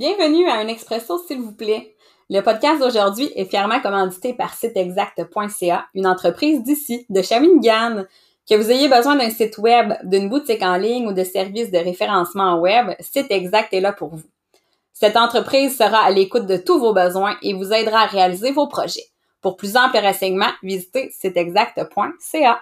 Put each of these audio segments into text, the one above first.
Bienvenue à un expresso, s'il vous plaît. Le podcast d'aujourd'hui est fièrement commandité par siteexact.ca, une entreprise d'ici, de Shawinigan. Que vous ayez besoin d'un site web, d'une boutique en ligne ou de services de référencement web, Site Exact est là pour vous. Cette entreprise sera à l'écoute de tous vos besoins et vous aidera à réaliser vos projets. Pour plus amples renseignements, visitez siteexact.ca.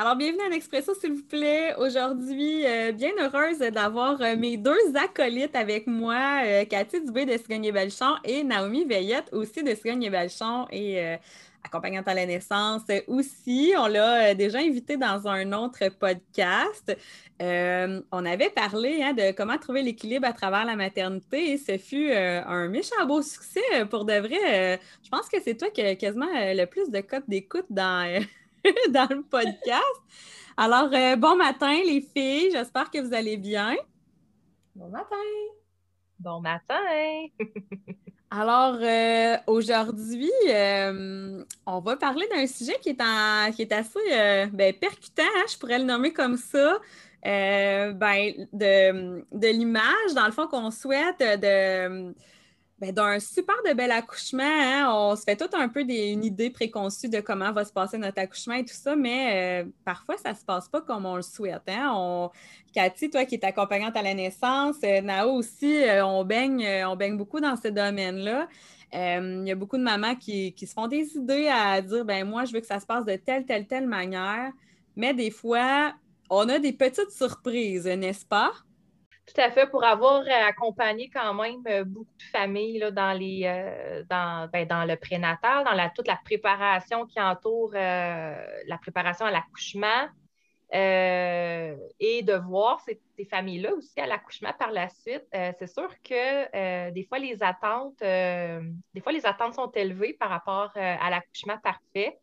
Alors, bienvenue à l'Expresso, s'il vous plaît. Aujourd'hui, euh, bien heureuse d'avoir euh, mes deux acolytes avec moi, euh, Cathy Dubé de Cigogne Belchon et Naomi Veillette aussi de Cigogne Belchon et accompagnante à la naissance aussi. On l'a déjà invité dans un autre podcast. on avait parlé hein, de comment trouver l'équilibre à travers la maternité et ce fut un méchant beau succès. Pour de vrai, je pense que c'est toi qui as quasiment le plus de cotes d'écoute dans dans le podcast. Alors, euh, bon matin, les filles. J'espère que vous allez bien. Bon matin. Bon matin. Alors, euh, aujourd'hui, euh, on va parler d'un sujet qui est, qui est assez ben, percutant, hein, je pourrais le nommer comme ça. ben, de, de l'image, dans le fond, qu'on souhaite de d'un super de bel accouchement, hein. on se fait tout un peu une idée préconçue de comment va se passer notre accouchement et tout ça, mais euh, parfois, ça ne se passe pas comme on le souhaite. Hein. On... Cathy, toi qui es accompagnante à la naissance, euh, Nao aussi, euh, on, baigne, on baigne beaucoup dans ce domaine-là. Il y a beaucoup de mamans qui, qui, se font des idées à dire ben moi, je veux que ça se passe de telle, telle, telle manière, mais des fois, on a des petites surprises, n'est-ce pas? Tout à fait, pour avoir euh, accompagné quand même euh, beaucoup de familles là, dans, les, euh, dans, ben, dans le prénatal, dans toute la préparation qui entoure la préparation à l'accouchement et de voir ces, familles-là aussi à l'accouchement par la suite. c'est sûr que des fois, les attentes, des fois, les attentes sont élevées par rapport à l'accouchement parfait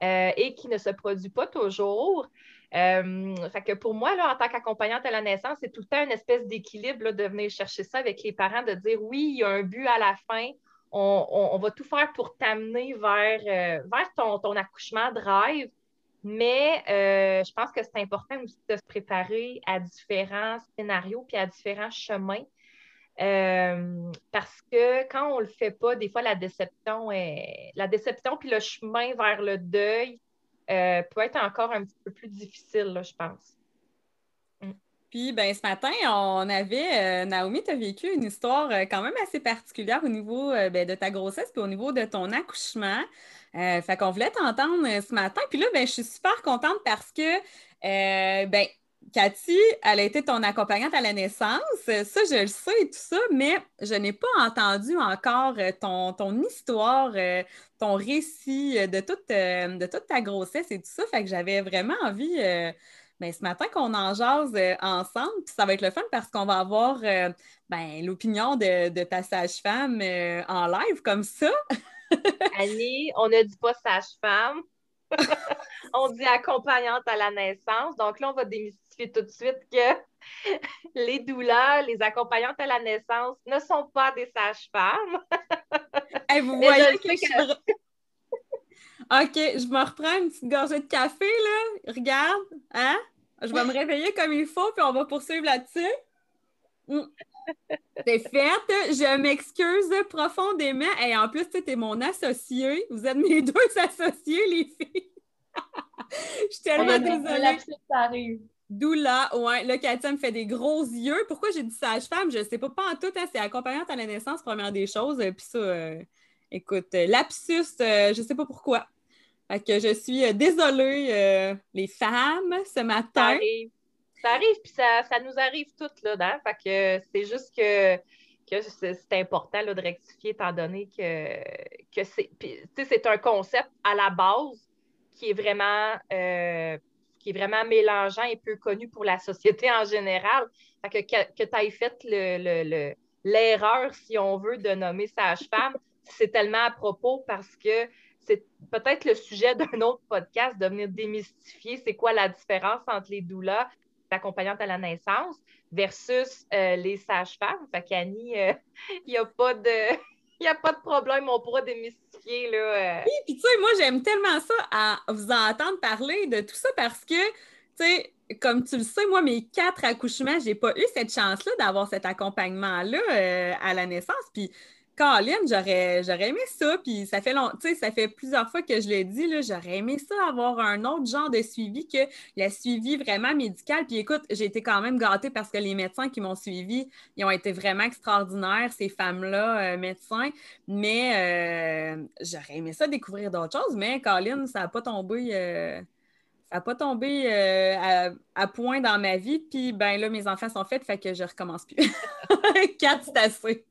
et qui ne se produit pas toujours. Euh, pour moi, là, en tant qu'accompagnante à la naissance, c'est tout le temps une espèce d'équilibre de venir chercher ça avec les parents, de dire oui, il y a un but à la fin. On, va tout faire pour t'amener vers, euh, vers ton, ton, accouchement drive. Mais euh, je pense que c'est important aussi de se préparer à différents scénarios puis à différents chemins. Parce que quand on ne le fait pas, des fois, la déception est. La déception puis le chemin vers le deuil euh, peut être encore un petit peu plus difficile, je pense. Mm. Puis, ben, ce matin, on avait, euh, Naomi, tu as vécu une histoire euh, quand même assez particulière au niveau ben, de ta grossesse puis au niveau de ton accouchement. fait qu'on voulait t'entendre ce matin. Puis là, ben, je suis super contente parce que, ben, Cathy, elle a été ton accompagnante à la naissance. Ça, je le sais et tout ça, mais je n'ai pas entendu encore euh, ton, ton histoire, euh, ton récit euh, de toute, de toute ta grossesse et tout ça. Fait que j'avais vraiment envie, ben, ce matin, qu'on en jase ensemble. Puis ça va être le fun parce qu'on va avoir ben, l'opinion de, de, ta sage-femme en live comme ça. Annie, on ne dit pas sage-femme. on dit accompagnante à la naissance. Donc là, on va démystifier tout de suite que les douleurs, les accompagnantes à la naissance ne sont pas des sages-femmes. vous voyez que je... OK, je me reprends une petite gorgée de café, là. Regarde, hein? Je vais me réveiller comme il faut, puis on va poursuivre là-dessus. Mm. C'est fait. Je m'excuse profondément. Et en plus, tu es mon associé. Vous êtes mes deux associés, les filles. Je suis tellement désolée. arrive. D'où là, ouais, là, Katia me fait des gros yeux. Pourquoi j'ai dit sage-femme? Je ne sais pas, pas en tout. Hein, c'est accompagnante à la naissance, première des choses. Puis ça, euh, écoute, lapsus, euh, je ne sais pas pourquoi. Fait que je suis désolée, euh, les femmes, ce matin. Ça arrive, puis ça, nous arrive toutes, là, dedans. Fait que c'est juste que, que c'est important là, de rectifier, étant donné que, que c'est, c'est un concept à la base qui est vraiment euh, qui est vraiment mélangeant et peu connu pour la société en général. Que, tu aies fait l'erreur, le, si on veut, de nommer sage-femme, c'est tellement à propos parce que c'est peut-être le sujet d'un autre podcast de venir démystifier c'est quoi la différence entre les doulas accompagnante à la naissance versus euh, les sages-femmes. Fait qu'Annie, euh, il n'y a pas de. Il n'y a pas de problème, on pourra démystifier. Là, euh. Oui, puis tu sais, moi, j'aime tellement ça à vous entendre parler de tout ça parce que, tu sais, comme tu le sais, moi, mes quatre accouchements, j'ai pas eu cette chance-là d'avoir cet accompagnement-là euh, à la naissance. Puis Caroline, j'aurais, j'aurais aimé ça, puis ça fait long, ça fait plusieurs fois que je l'ai dit, j'aurais aimé ça avoir un autre genre de suivi que le suivi vraiment médical. Puis écoute, j'ai été quand même gâtée parce que les médecins qui m'ont suivi, ils ont été vraiment extraordinaires, ces femmes-là, euh, médecins. Mais euh, j'aurais aimé ça découvrir d'autres choses, mais Caroline, ça n'a pas tombé. Euh, ça pas tombé à, à, point dans ma vie. Puis ben là, mes enfants sont faits, fait que je recommence plus. Quatre, c'est assez.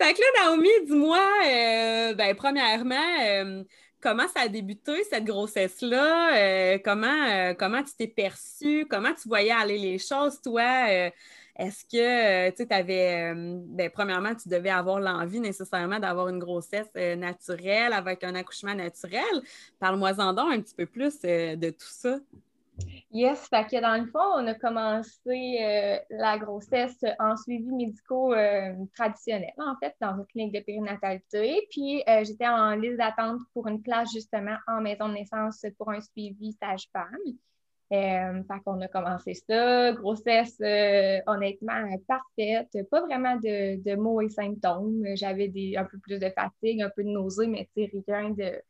Fait que là, Naomi, dis-moi, euh, ben, premièrement, euh, comment ça a débuté, cette grossesse-là? Euh, comment, comment tu t'es perçue? Comment tu voyais aller les choses, toi? Est-ce que tu avais, ben, premièrement, tu devais avoir l'envie nécessairement d'avoir une grossesse naturelle avec un accouchement naturel? Parle-moi-en donc un petit peu plus de tout ça. Yes, fait que dans le fond, on a commencé euh, la grossesse en suivi médico euh, traditionnel, en fait, dans une clinique de périnatalité. Puis euh, j'étais en liste d'attente pour une place justement en maison de naissance pour un suivi sage-femme. fait qu'on a commencé ça. Grossesse honnêtement parfaite, pas vraiment de, de maux et symptômes. J'avais un peu plus de fatigue, un peu de nausée, mais rien de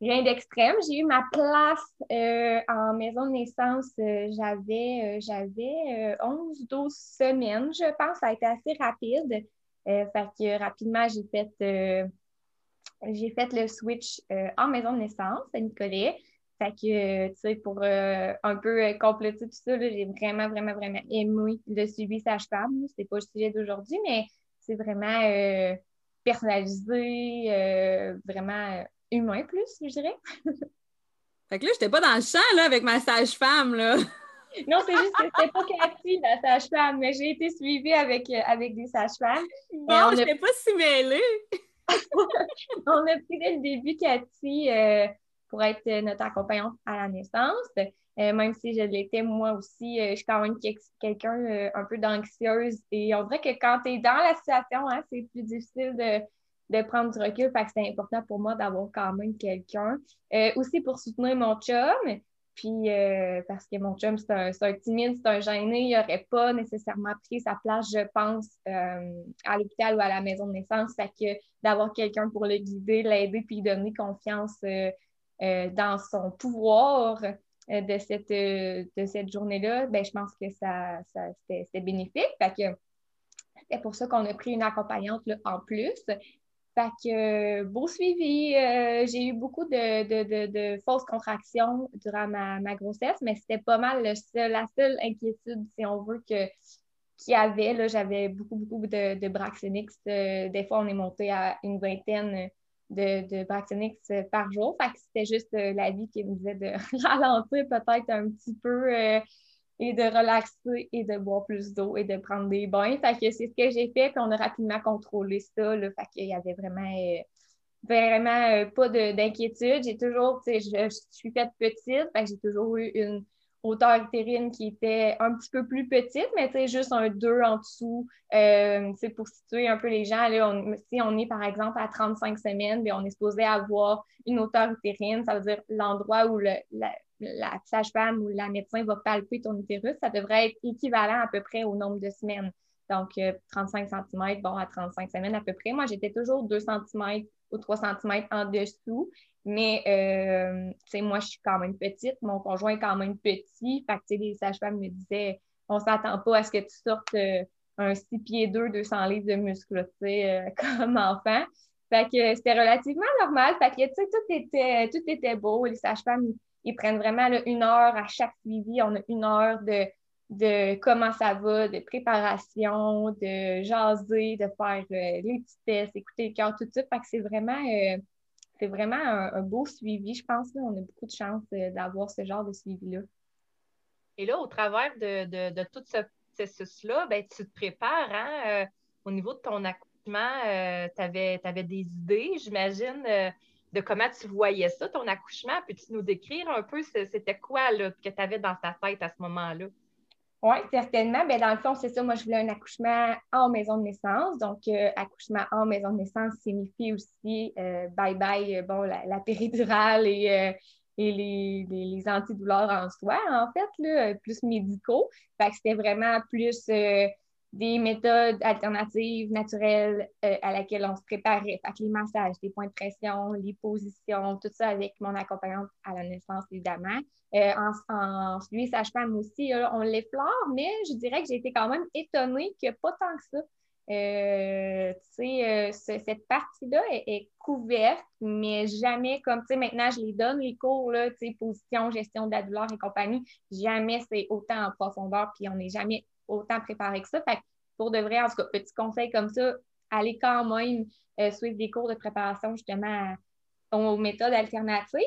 rien d'extrême. J'ai eu ma place euh, en maison de naissance. Euh, j'avais euh, j'avais 11-12 semaines, je pense. Ça a été assez rapide. fait que rapidement, j'ai fait, fait le switch en maison de naissance à Nicolet. Fait que, tu sais, pour un peu compléter tout ça, j'ai vraiment, vraiment, vraiment aimé le suivi sage-femme. C'est pas le sujet d'aujourd'hui, mais c'est vraiment personnalisé, vraiment humain plus, je dirais. fait que là, j'étais pas dans le champ là, avec ma sage-femme. là. Non, c'est juste que c'était pas Cathy, la sage-femme, mais j'ai été suivie avec, euh, avec des sages-femmes. Non, je n'étais pas si mêlée. on a pris dès le début Cathy euh, pour être notre accompagnante à la naissance. Euh, même si je l'étais moi aussi, je suis quand même quelqu'un un peu d'anxieuse. Et on dirait que quand tu es dans la situation, hein, c'est plus difficile de, de prendre du recul. Fait que c'est important pour moi d'avoir quand même quelqu'un. Euh, aussi pour soutenir mon chum. Puis euh, parce que mon chum, c'est un, timide, c'est un gêné, il n'aurait pas nécessairement pris sa place, je pense, euh, à l'hôpital ou à la maison de naissance. Fait que d'avoir quelqu'un pour le guider, l'aider, puis donner confiance dans son pouvoir de cette, de cette journée-là, ben, je pense que ça, ça c'était bénéfique. Fait que c'est pour ça qu'on a pris une accompagnante là, en plus. Fait que, beau suivi. Euh, j'ai eu beaucoup de, fausses contractions durant ma, grossesse, mais c'était pas mal la seule inquiétude, si on veut, que, qu'il y avait. j'avais beaucoup, beaucoup de, de. Euh, des fois, on est monté à une vingtaine de, de par jour. Fait que c'était juste euh, la vie qui me disait de ralentir peut-être un petit peu et de relaxer et de boire plus d'eau et de prendre des bains. Fait que c'est ce que j'ai fait, puis on a rapidement contrôlé ça. Là, fait qu'il y avait vraiment, euh, vraiment euh, pas d'inquiétude. J'ai toujours, sais, je, suis faite petite, fait que j'ai toujours eu une hauteur utérine qui était un petit peu plus petite, mais juste un 2 en dessous. Euh, pour situer un peu les gens, là, si on est par exemple à 35 semaines, bien, on est supposé avoir une hauteur utérine, ça veut dire l'endroit où le, la, la sage-femme ou la médecin va palper ton utérus, ça devrait être équivalent à peu près au nombre de semaines. Donc, 35 euh, cm, bon, à 35 semaines à peu près. Moi, j'étais toujours 2 cm ou 3 cm en dessous. Mais, euh, tu sais, moi, je suis quand même petite. Mon conjoint est quand même petit. Fait que, tu sais, les sages-femmes me disaient, on s'attend pas à ce que tu sortes euh, un 6 pieds 2, 200 livres de muscles, tu sais, comme enfant. Fait que c'était relativement normal. Fait que, tu sais, tout était, tout était beau. Les sages-femmes ils prennent vraiment une heure à chaque suivi. On a une heure de, de comment ça va, de préparation, de jaser, de faire euh, les petits tests, écouter le cœur, tout ça. Fait que c'est vraiment, euh, c'est vraiment un, beau suivi, je pense. On a beaucoup de chance euh, d'avoir ce genre de suivi-là. Et là, au travers de, tout ce processus-là, ben, tu te prépares hein, au niveau de ton accouchement. tu avais, avais, des idées, j'imagine de comment tu voyais ça, ton accouchement. Peux-tu nous décrire un peu c'était quoi là, que tu avais dans ta tête à ce moment-là? Oui, certainement. Ben, dans le fond, c'est ça. Moi, je voulais un accouchement en maison de naissance. Donc, euh, accouchement en maison de naissance signifie aussi bye-bye, euh, bon, la, péridurale et, et les, les, antidouleurs en soi, en fait, là, plus médicaux. Fait que c'était vraiment plus des méthodes alternatives, naturelles euh, à laquelle on se préparait. Fait les massages, les points de pression, les positions, tout ça avec mon accompagnante à la naissance, évidemment. Euh, en, en lui, sage-femme aussi, on l'effleure, mais je dirais que j'ai été quand même étonnée que pas tant que ça. Euh, euh cette partie-là est, couverte, mais jamais comme, tu sais, maintenant, je les donne, les cours, là, tu sais, position, gestion de la douleur et compagnie, jamais c'est autant en profondeur, puis on n'est jamais autant préparé que ça. Pour de vrai, en tout cas, petit conseil comme ça, allez quand même euh, suivre des cours de préparation justement aux méthodes alternatives.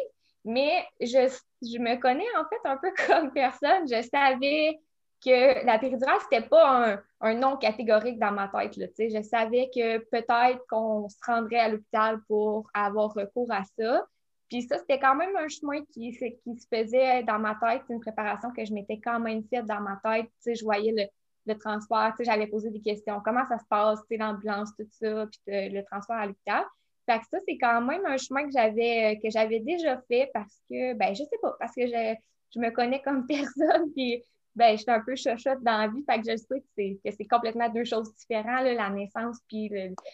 Mais je, je, me connais en fait un peu comme personne. Je savais que la péridurale, c'était pas un, un, nom catégorique dans ma tête. Là, je savais que peut-être qu'on se rendrait à l'hôpital pour avoir recours à ça. Puis ça, c'était quand même un chemin qui, qui se faisait dans ma tête, une préparation que je m'étais quand même faite dans ma tête. je voyais le, le transport, j'avais posé des questions, comment ça se passe, l'ambulance, tout ça, puis le transport à l'hôpital. Fait que ça, c'est quand même un chemin que j'avais que j'avais déjà fait parce que, ben, je sais pas, parce que je, je me connais comme personne, puis ben, je suis un peu chochotte dans la vie, fait que je sais que c'est, que c'est complètement deux choses différentes, la naissance puis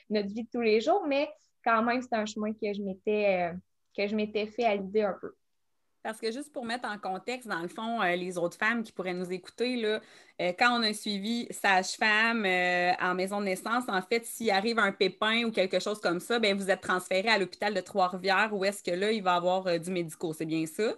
notre vie de tous les jours, mais quand même, c'est un chemin que je m'étais, euh, que je m'étais fait à l'idée un peu. Parce que juste pour mettre en contexte, dans le fond, euh, les autres femmes qui pourraient nous écouter, là, euh, quand on a suivi sage-femme euh, en maison de naissance, en fait, s'il arrive un pépin ou quelque chose comme ça, bien, vous êtes transféré à l'hôpital de Trois-Rivières où est-ce que là, il va y avoir du médico, c'est bien ça?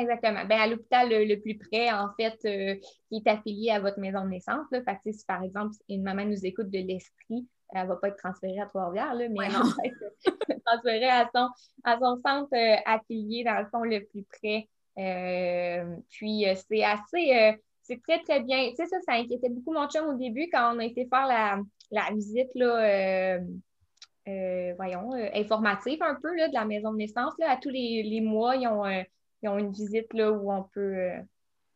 Exactement. Bien, à l'hôpital le, plus près, en fait, qui est affilié à votre maison de naissance. Là. Fait si par exemple une maman nous écoute de l'esprit, elle ne va pas être transférée à Trois-Rivières, mais elle va être transférée à son, à son centre euh, affilié, dans le fond, le plus près. Euh, puis, euh, c'est assez, c'est très, très bien. Tu sais, ça, ça inquiétait beaucoup mon chum au début quand on a été faire la, la visite, là, voyons, informative un peu, là, de la maison de naissance. Là. À tous les, les mois, ils ont, ils ont, une visite, là, où on peut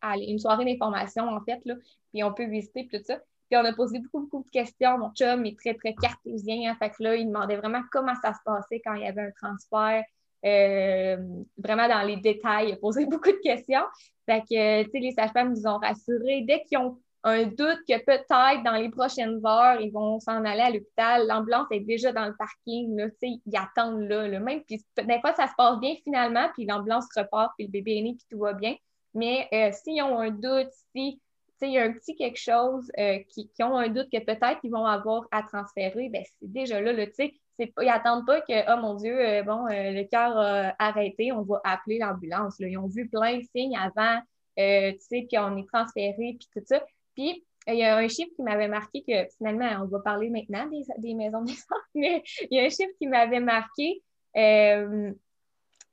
aller, une soirée d'information, en fait, là, puis on peut visiter, tout ça on a posé beaucoup, beaucoup de questions. Mon chum est très, très cartésien. Hein, fait que là, il demandait vraiment comment ça se passait quand il y avait un transfert. Euh, vraiment dans les détails, il a posé beaucoup de questions. Fait que, tu sais, les sages-femmes nous ont rassurés. Dès qu'ils ont un doute que peut-être dans les prochaines heures, ils vont s'en aller à l'hôpital, l'ambulance est déjà dans le parking, là, ils attendent là, là, même. Puis des fois, ça se passe bien finalement, puis l'ambulance repart, puis le bébé est né, puis tout va bien. Mais euh, s'ils ont un doute, si il y a un petit quelque chose euh, qui, ont un doute que peut-être ils vont avoir à transférer, ben, c'est déjà là, tu sais, ils n'attendent pas que, oh mon Dieu, euh, bon, euh, le cœur a arrêté, on va appeler l'ambulance. Ils ont vu plein de signes avant, tu sais, puis on est transféré, puis tout ça. Puis, il y a un chiffre qui m'avait marqué que finalement, on va parler maintenant des, des maisons de naissance, mais il y a un chiffre qui m'avait marqué. il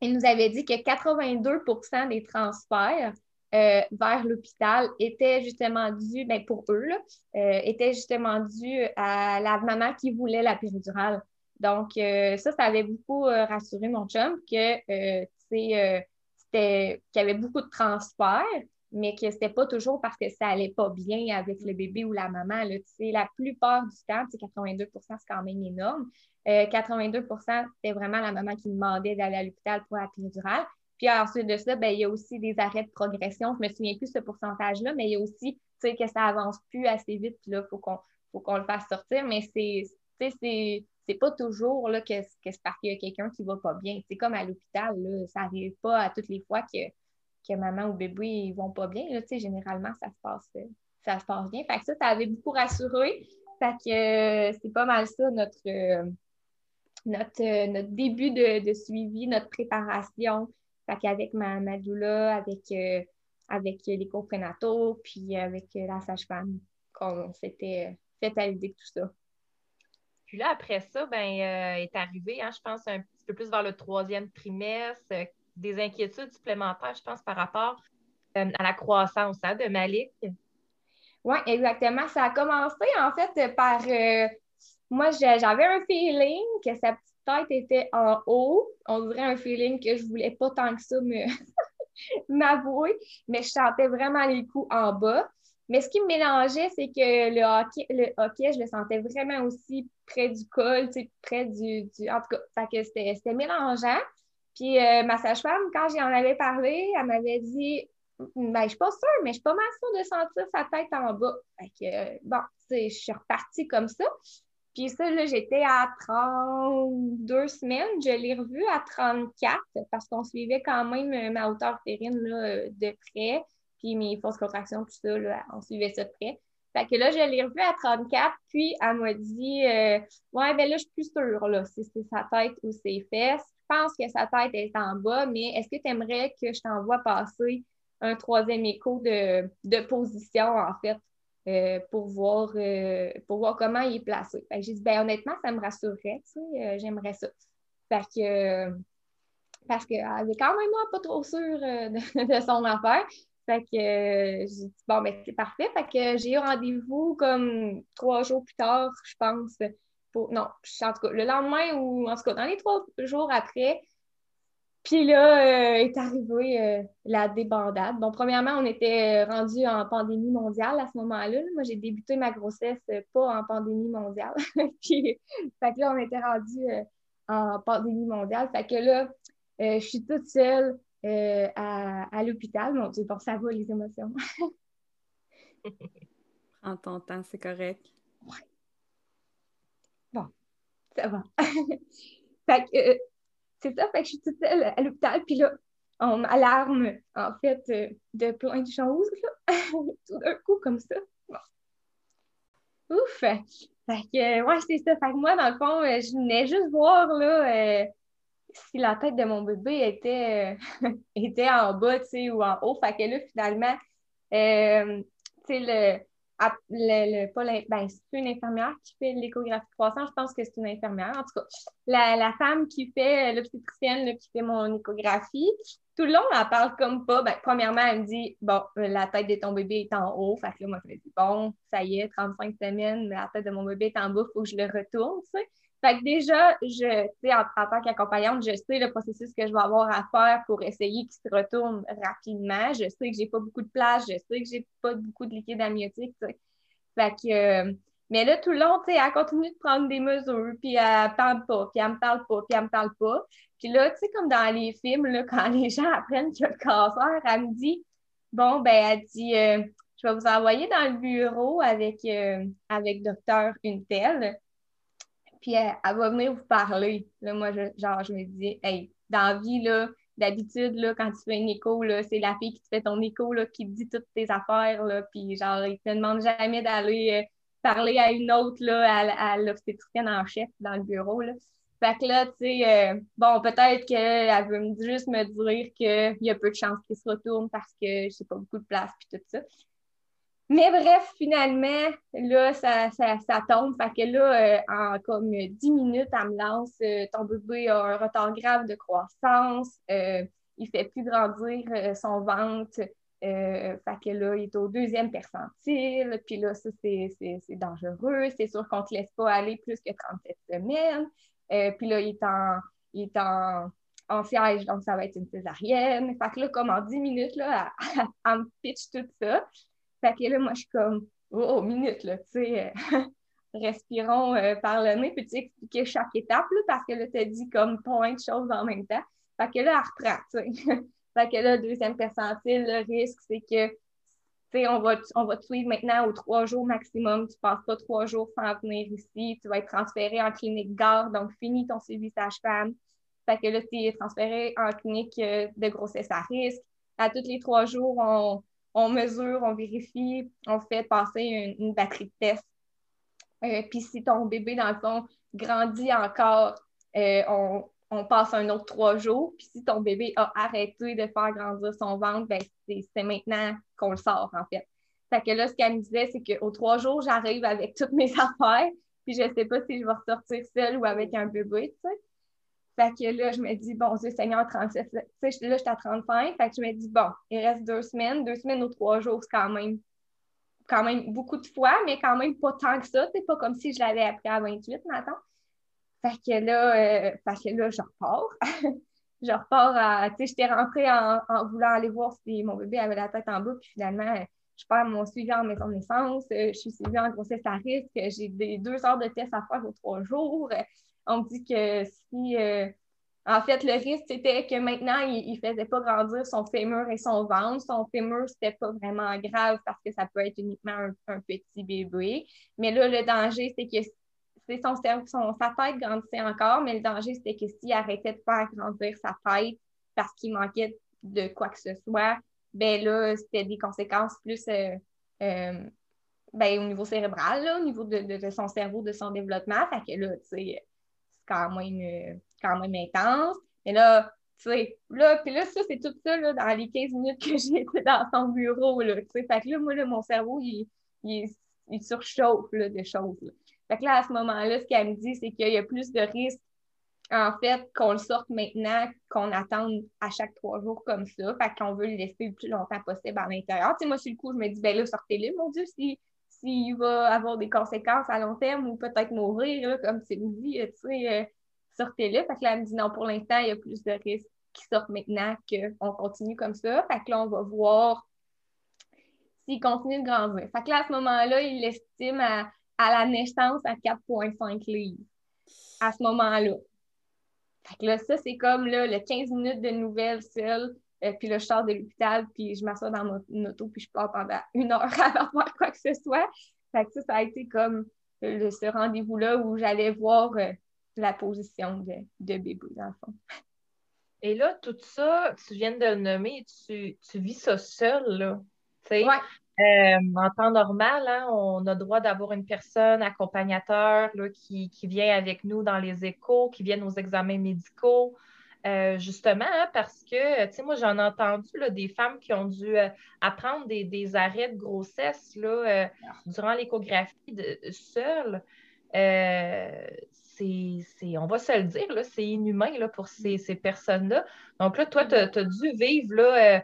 nous avait dit que 82% des transferts euh, vers l'hôpital était justement dû, ben pour eux, là, euh, était justement dû à la maman qui voulait la péridurale. Donc, euh, ça, ça avait beaucoup rassuré mon chum que, c'était, qu'il y avait beaucoup de transferts, mais que c'était pas toujours parce que ça allait pas bien avec le bébé ou la maman. Là, la plupart du temps, 82% c'est quand même énorme. 82% c'était vraiment la maman qui demandait d'aller à l'hôpital pour la péridurale. Puis ensuite de ça, ben, il y a aussi des arrêts de progression. Je me souviens plus de ce pourcentage-là, mais il y a aussi que ça avance plus assez vite, puis là, il faut qu'on le fasse sortir. Mais c'est c'est pas toujours là, que, que c'est parce qu'il y a quelqu'un qui va pas bien. C'est comme à l'hôpital, ça n'arrive pas à toutes les fois que, que maman ou bébé ne vont pas bien. Là, généralement, ça se passe ça se passe bien. Fait que ça, avait beaucoup rassuré. Fait que c'est pas mal ça, notre, notre, notre début de, suivi, notre préparation, fait qu'avec ma, ma doula, avec, euh, avec les cours prénataux, puis avec la sage-femme, qu'on s'était fait à l'idée de tout ça. Puis là, après ça, ben, euh, est arrivé, hein, je pense, un petit peu plus vers le troisième trimestre, euh, des inquiétudes supplémentaires, je pense, par rapport à la croissance hein, de Malik. Oui, exactement. Ça a commencé, en fait, par. moi, j'avais un feeling que sa petite était en haut. On dirait un feeling que je voulais pas tant que ça m'avouer, mais je sentais vraiment les coups en bas. Mais ce qui me mélangeait, c'est que le hockey, le hockey, je le sentais vraiment aussi près du col, près du, du. En tout cas, c'était mélangeant. Puis euh, ma sage-femme, quand j'en avais parlé, elle m'avait dit ben, je suis pas sûre, mais je suis pas mal de sentir sa tête en bas. Fait que, euh, bon, je suis repartie comme ça. Puis ça, là, j'étais à 32 semaines. Je l'ai revu à 34 parce qu'on suivait quand même euh, ma hauteur utérine là, de près. Puis mes fausses contractions, tout ça, là, on suivait ça de près. Fait que là, je l'ai revu à 34, puis elle m'a dit euh, Ouais, ben là, je suis plus sûre là, si c'est sa tête ou ses fesses. Pense que sa tête est en bas, mais est-ce que tu aimerais que je t'envoie passer un troisième écho de, position, en fait, euh, pour, voir, euh, pour voir comment il est placé? j'ai dit, ben, honnêtement, ça me rassurerait, tu sais, j'aimerais ça. Que, parce qu'elle est quand même pas trop sûre de, son affaire. Fait que euh, j'ai dit, bon, ben, c'est parfait. Fait que j'ai eu rendez-vous comme trois jours plus tard, je pense. Non, en tout cas, le lendemain ou en tout cas, dans les trois jours après. Puis là, euh, est arrivée euh, la débandade. Bon, premièrement, on était rendu en pandémie mondiale à ce moment-là. Moi, j'ai débuté ma grossesse pas en pandémie mondiale. Puis, fait que là, on était rendu en pandémie mondiale. Fait que là, je suis toute seule euh, à, l'hôpital. Mon Dieu, bon, ça va, les émotions. Prends ton temps, c'est correct. Bon, ça va. fait que, euh, c'est ça, fait que je suis toute seule à l'hôpital, puis là, on m'alarme, en fait, euh, de plein de choses, là, tout d'un coup, comme ça. Bon. Ouf! Fait que, ouais, c'est ça. Fait que moi, dans le fond, je venais juste voir, là, si la tête de mon bébé était, euh, était en bas, ou en haut. Fait que là, finalement, euh, tu sais, le, le, pas ben, c'est une infirmière qui fait l'échographie de croissance. Je pense que c'est une infirmière. En tout cas, la, la femme qui fait, l'obstétricienne qui fait mon échographie, tout le long, elle parle comme pas. Ben, premièrement, elle me dit Bon, la tête de ton bébé est en haut. Fait que là, moi, je me dis Bon, ça y est, 35 semaines, la tête de mon bébé est en bas, il faut que je le retourne. Fait que déjà, je, en, en tant qu'accompagnante, je sais le processus que je vais avoir à faire pour essayer qu'il se retourne rapidement. Je sais que j'ai pas beaucoup de place, je sais que j'ai pas beaucoup de liquide amniotique. Fait que, euh, mais là, tout le long, elle continue de prendre des mesures, puis elle parle pas, puis elle me parle pas, puis elle me parle pas. Puis là, tu sais, comme dans les films, là, quand les gens apprennent qu'il y a le cancer, elle me dit, bon, ben, elle dit, euh, je vais vous envoyer dans le bureau avec, euh, avec docteur Untel puis elle, va venir vous parler. Là, moi, je, genre, je me dis, hey, dans la vie, là, d'habitude, là, quand tu fais une écho, là, c'est la fille qui te fait ton écho, là, qui te dit toutes tes affaires, là, puis genre, il te demande jamais d'aller euh, parler à une autre, là, à, l'obstétricienne en chef dans le bureau, là. Fait que là, tu sais, euh, bon, peut-être qu'elle veut juste me dire qu'il y a peu de chances qu'il se retourne parce que j'ai pas beaucoup de place, puis tout ça. Mais bref, finalement, là, ça, ça, tombe. Fait que là, euh, en comme 10 minutes, elle me lance euh, ton bébé a un retard grave de croissance, euh, il fait plus grandir son ventre. fait que là, il est au deuxième percentile. Puis là, ça, c'est dangereux. C'est sûr qu'on ne te laisse pas aller plus que 37 semaines. puis là, il est en. Il est en en siège, donc ça va être une césarienne. Fait que là, comme en 10 minutes, là, elle me pitch tout ça. Fait que là, moi, je suis comme, oh, minute, là, tu sais, euh, respirons euh, par le nez, puis tu expliquer chaque étape, là, parce que là, tu as dit comme plein de choses en même temps. Fait que là, elle reprend, tu sais. fait que là, deuxième percentile, le risque, c'est que, tu sais, on va, on va te suivre maintenant aux trois jours maximum. Tu ne passes pas trois jours sans venir ici. Tu vas être transféré en clinique garde, donc finis ton suivi sage-femme. Fait que là, tu es transféré en clinique euh, de grossesse à risque. À tous les trois jours, on, on mesure, on vérifie, on fait passer une, batterie de tests. Euh, puis si ton bébé, dans le fond, grandit encore, euh, on, passe un autre trois jours. Puis si ton bébé a arrêté de faire grandir son ventre, ben c'est maintenant qu'on le sort, en fait. Fait que là, ce qu'elle me disait, c'est qu'aux trois jours, j'arrive avec toutes mes affaires, puis je ne sais pas si je vais ressortir seule ou avec un bébé, tu sais. Fait que là, je me dis, bon Dieu Seigneur, 37. Tu sais, là, j'étais à 35. Fait que je me dis, bon, il reste deux semaines. Deux semaines ou trois jours, c'est quand même, quand même beaucoup de fois, mais quand même pas tant que ça. C'est pas comme si je l'avais appris à 28 maintenant. Fait que là, euh, fait que là je repars. je repars à. Tu sais, j'étais rentrée en, voulant aller voir si mon bébé avait la tête en bas, puis finalement, je perds mon suivi en maison de naissance, je suis suivie en grossesse à risque, j'ai des deux heures de tests à faire aux trois jours. On dit que si en fait, le risque, c'était que maintenant, il ne faisait pas grandir son fémur et son ventre. Son fémur, c'était pas vraiment grave parce que ça peut être uniquement un, petit bébé. Mais là, le danger, c'est que son, son, sa tête grandissait encore, mais le danger, c'était que s'il arrêtait de faire grandir sa tête parce qu'il manquait de quoi que ce soit, ben là, c'était des conséquences plus euh, euh, ben, au niveau cérébral, au niveau de, son cerveau, de son développement. Fait que là, tu sais, quand même quand même intense. Mais là, tu sais, là, puis là, ça, c'est tout ça là, dans les 15 minutes que j'ai été dans son bureau, là, tu sais. Fait que là, moi, là, mon cerveau, il, il, il surchauffe, là, des choses, là. Fait que là, à ce moment-là, ce qu'elle me dit, c'est qu'il y a plus de risques, en fait, qu'on le sorte maintenant, qu'on attende à chaque trois jours comme ça. Fait qu'on veut le laisser le plus longtemps possible à l'intérieur. Tu sais, moi, sur le coup, je me dis, ben là, sortez-le, mon Dieu, si s'il va avoir des conséquences à long terme ou peut-être mourir, là, comme tu me dis, tu sais, euh, sortez-le. Fait que là, elle me dit non, pour l'instant, il y a plus de risques qui sortent maintenant qu'on continue comme ça. Fait que là, on va voir s'il continue de grandir. Fait que là, à ce moment-là, il l'estime à, la naissance à 4,5 livres. À ce moment-là. Fait que là, ça, c'est comme là, le 15 minutes de nouvelles seules. Euh, puis là, je sors de l'hôpital, puis je m'assois dans mon auto, puis je pars pendant une heure avant de voir quoi que ce soit. Fait que ça, ça a été comme euh, ce rendez-vous-là où j'allais voir euh, la position de, bébé, dans le fond. Et là, tout ça, tu viens de le nommer, tu, vis ça seul, là. Ouais. Euh, en temps normal, hein, on a droit d'avoir une personne accompagnateur là, qui, vient avec nous dans les échos, qui vient aux examens médicaux. Euh, justement, hein, parce que, tu sais, moi, j'en ai entendu là, des femmes qui ont dû euh, apprendre des, arrêts de grossesse là, ah. durant l'échographie seules on va se le dire, c'est inhumain là, pour ces, personnes-là. Donc là, toi, tu as, dû vivre là, euh,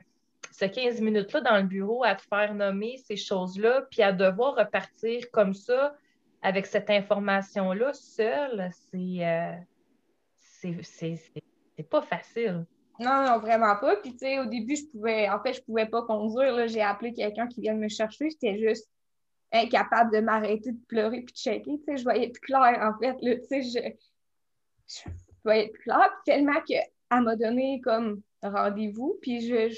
ces 15 minutes-là dans le bureau à te faire nommer ces choses-là, puis à devoir repartir comme ça avec cette information-là seule, c'est euh, c'est pas facile. Non, non, vraiment pas. Puis, tu sais, au début, je pouvais, en fait, je pouvais pas conduire. J'ai appelé quelqu'un qui vient me chercher. J'étais juste incapable de m'arrêter de pleurer puis de shaker. Tu sais, je voyais plus clair, en fait. tu sais, je, je, voyais plus clair. tellement qu'elle m'a donné comme rendez-vous. Puis je,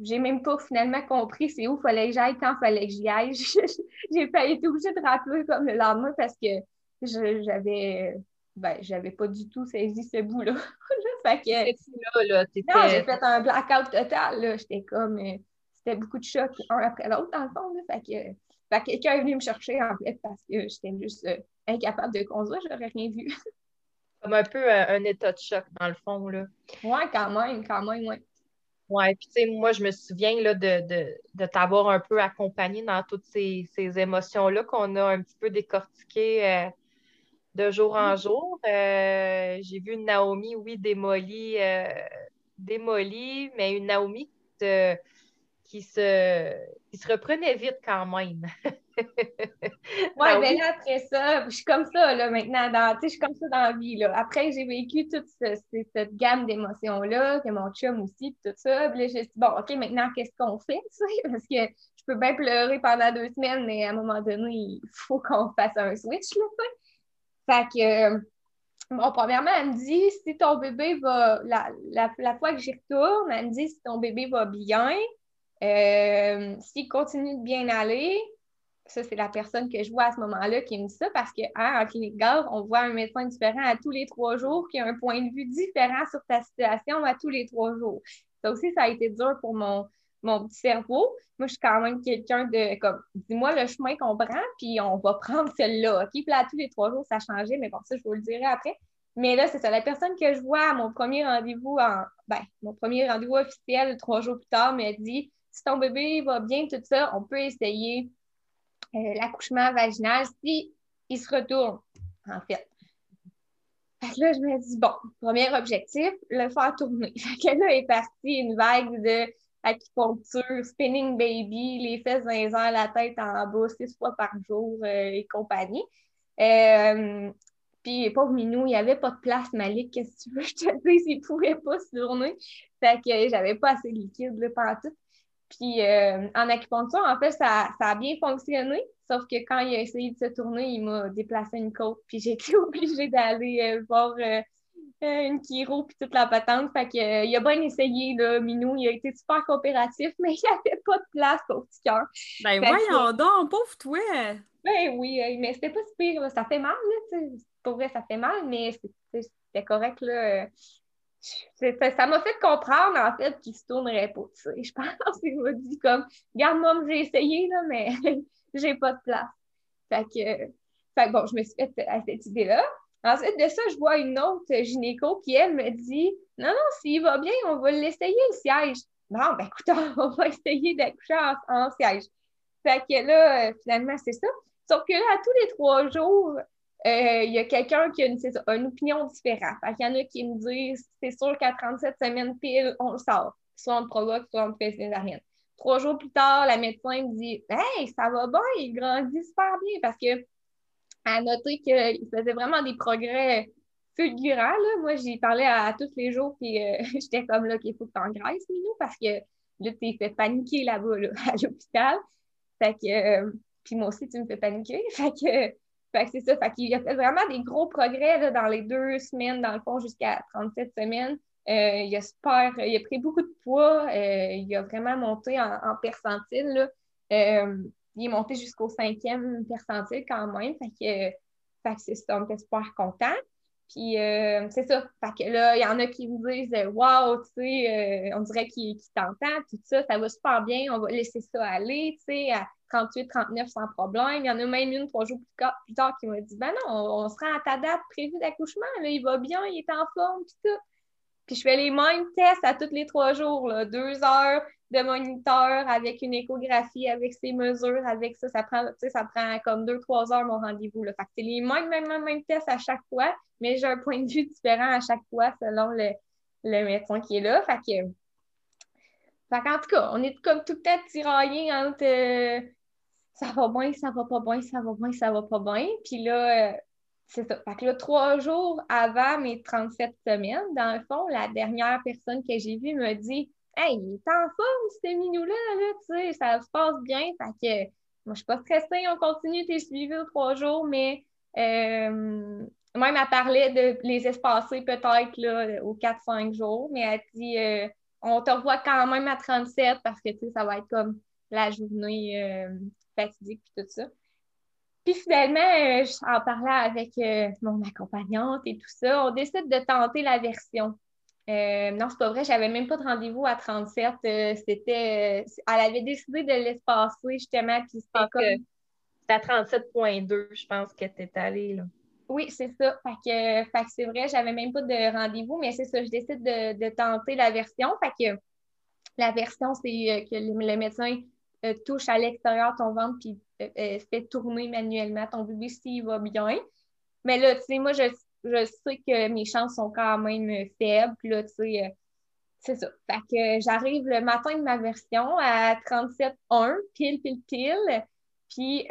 j'ai même pas finalement compris c'est où fallait que j'aille, quand fallait que j'y aille. j'ai failli être obligée de rappeler comme le lendemain parce que j'avais ben, j'avais pas du tout saisi ce bout-là. fait que, là, non, j'ai fait un blackout total. J'étais comme. Euh, c'était beaucoup de chocs, un après l'autre, dans le fond. Fait que fait quelqu'un est venu me chercher, en fait, parce que j'étais juste euh, incapable de conduire, j'aurais rien vu. Comme un peu euh, un état de choc, dans le fond, là. Oui, quand même, quand même, oui. Oui, puis tu sais, moi, je me souviens là, de, t'avoir un peu accompagné dans toutes ces, émotions-là qu'on a un petit peu décortiquées euh, de jour en mm. jour. J'ai vu une Naomi, oui, démolie, démolie, mais une Naomi qui qui se, qui se reprenait vite quand même. oui, ben là, après ça, je suis comme ça, là, maintenant, dans, je suis comme ça dans la vie, là. Après, j'ai vécu toute cette gamme d'émotions-là, que mon chum aussi, tout ça, puis là, j'ai dit, bon, OK, maintenant, qu'est-ce qu'on fait, Parce que je peux bien pleurer pendant deux semaines, mais à un moment donné, il faut qu'on fasse un switch, là, Fait que... Bon, premièrement, elle me dit si ton bébé va, la, la, la fois que j'y retourne, elle me dit si ton bébé va bien, euh, s'il continue de bien aller, ça, c'est la personne que je vois à ce moment-là qui me dit ça parce qu'en hein, clinique Gare, on voit un médecin différent à tous les trois jours qui a un point de vue différent sur ta situation à tous les trois jours. Ça aussi, ça a été dur pour mon, mon petit cerveau. Moi, je suis quand même quelqu'un de comme dis-moi le chemin qu'on prend, puis on va prendre celle-là. OK? Puis là, tous les trois jours, ça a changé, mais bon, ça, je vous le dirai après. Mais là, c'est ça. La personne que je vois à mon premier rendez-vous en ben, mon premier rendez-vous officiel trois jours plus tard m'a dit si ton bébé va bien, tout ça, on peut essayer euh, l'accouchement vaginal si il se retourne, en fait. Fait que là, je me dis, bon, premier objectif, le faire tourner. Fait que là est partie une vague de acupuncture, spinning baby, les fesses dans les airs, la tête en bas, six fois par jour euh, et compagnie. Euh, puis, pauvre Minou, il n'y avait pas de place, Malik, qu'est-ce que tu veux, je te dis, il ne pouvait pas se tourner. Fait que j'avais pas assez de liquide là, pendant tout. Puis euh, en acupuncture, en fait, ça, a bien fonctionné. Sauf que quand il a essayé de se tourner, il m'a déplacé une côte. Puis j'ai été obligée d'aller voir une chiro puis toute la patente. Fait que, il a bien essayé, là, Minou. Il a été super coopératif, mais il n'y avait pas de place pour petit cœur. Ben voyons donc, pauvre toi! Ben oui, mais c'était pas si pire. Ça fait mal, là, Pour vrai, ça fait mal, mais c'était correct, là ça m'a fait comprendre, en fait, qu'il se tournerait pas, tu sais. Je pense qu'il m'a dit comme, regarde, moi, j'ai essayé, là, mais j'ai pas de place. Fait que, fait bon, je me suis fait à cette idée-là. Ensuite de ça, je vois une autre gynéco qui, elle, me dit, non, non, s'il va bien, on va l'essayer le siège. Bon, ben écoute, on va essayer d'accoucher en, siège. Fait que là, finalement, c'est ça. Sauf que là, à tous les trois jours, euh, il y a quelqu'un qui a une, opinion différente. Il y en a qui me disent c'est sûr qu'à 37 semaines pile, on le sort. Soit on le provoque, soit on le fait césarienne. Trois jours plus tard, la médecin me dit Hey, ça va bien, il grandit super bien parce que a noté qu'il faisait vraiment des progrès fulgurants. Moi, j'y parlais à, tous les jours, puis euh, j'étais comme là qu'il faut que tu engraisses, Minou, parce que là, tu t'es fait paniquer là-bas à l'hôpital. Fait que, euh, puis moi aussi, tu me fais paniquer. Fait que, fait c'est ça. Fait qu'il a fait vraiment des gros progrès dans les deux semaines, dans le fond, jusqu'à 37 semaines. Euh, il a super, il a pris beaucoup de poids, il a vraiment monté en, percentile. Euh, il est monté jusqu'au cinquième percentile quand même. Fait que, fait que c'est ça, on était super contents. Puis c'est ça. Fait que là, il y en a qui me disent Waouh, tu sais, on dirait qu'il t'entend, tout ça, ça va super bien, on va laisser ça aller, tu sais. 38, 39 sans problème. Il y en a même une trois jours plus tard, qui m'a dit Ben non, on, se rend à ta date prévue d'accouchement, il va bien, il est en forme, puis tout. Puis je fais les mêmes tests à tous les trois jours, là, deux heures de moniteur avec une échographie, avec ses mesures, avec ça, ça prend, ça prend comme deux, trois heures mon rendez-vous. Fait que c'est les mêmes, mêmes, mêmes tests à chaque fois, mais j'ai un point de vue différent à chaque fois selon le, le médecin qui est là. Fait que, fait en tout cas, on est comme tout le temps tiraillés entre euh, ça va bien, ça va pas bien, ça va bien, ça va pas bien. Puis là, euh, c'est ça. Fait que là, trois jours avant mes 37 semaines, dans le fond, la dernière personne que j'ai vue me dit Hey, il est en forme, ce minou-là, là, tu sais, ça se passe bien. Fait que moi, je suis pas stressée, on continue tes suivis aux trois jours, mais euh, même elle parlait de les espacer peut-être là, aux 4-5 jours, mais elle dit euh, on te revoit quand même à 37 parce que tu sais, ça va être comme la journée fatidique puis tout ça. Puis finalement, euh, en parlant avec euh, mon accompagnante et tout ça, on décide de tenter la version. Euh, non, c'est pas vrai, j'avais même pas de rendez-vous à 37. c'était. elle avait décidé de l'espacer justement, puis c'était comme. C'était à 37.2, je pense que tu es allée, là. Oui, c'est ça. Fait que, fait que c'est vrai, j'avais même pas de rendez-vous, mais c'est ça, je décide de, tenter la version. Fait que la version, c'est que le médecin euh, touche à l'extérieur ton ventre puis euh, euh, fait tourner manuellement ton bébé s'il va bien. Mais là, tu sais, moi, je, sais que mes chances sont quand même faibles. Puis là, tu sais, c'est ça. Fait que j'arrive le matin de ma version à 37,1, pile, pile, pile. Puis,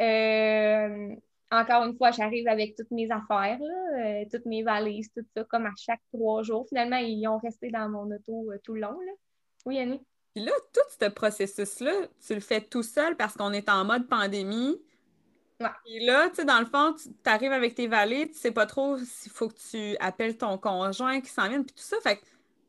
encore une fois, j'arrive avec toutes mes affaires, toutes mes valises, tout ça, comme à chaque trois jours. Finalement, ils ont resté dans mon auto tout le long. Là. Oui, Annie? Puis là, tout ce processus-là, tu le fais tout seul parce qu'on est en mode pandémie. Ouais. Puis là, tu sais, dans le fond, tu arrives avec tes valises, tu sais pas trop s'il faut que tu appelles ton conjoint qui s'en vienne, puis tout ça. Fait que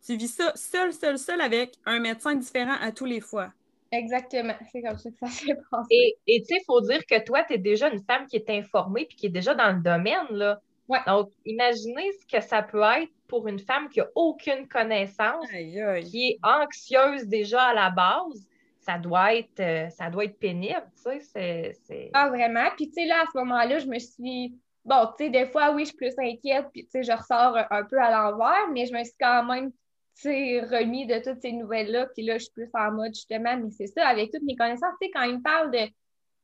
tu vis ça seul, seul, seul avec un médecin différent à tous les fois. Exactement. C'est comme ça que ça s'est passé. Et tu sais, il faut dire que toi, tu es déjà une femme qui est informée puis qui est déjà dans le domaine, là. Ouais. Donc, imaginez ce que ça peut être pour une femme qui n'a aucune connaissance, qui est anxieuse déjà à la base. Ça doit être, euh, ça doit être pénible, tu sais. C'est, Ah, vraiment? Puis, tu sais, là, à ce moment-là, je me suis. Bon, tu sais, des fois, oui, je suis plus inquiète, puis, tu sais, je ressors un, peu à l'envers, mais je me suis quand même, tu sais, remis de toutes ces nouvelles-là, puis là, je suis plus en mode, justement, mais c'est ça, avec toutes mes connaissances, tu sais, quand ils me parlent de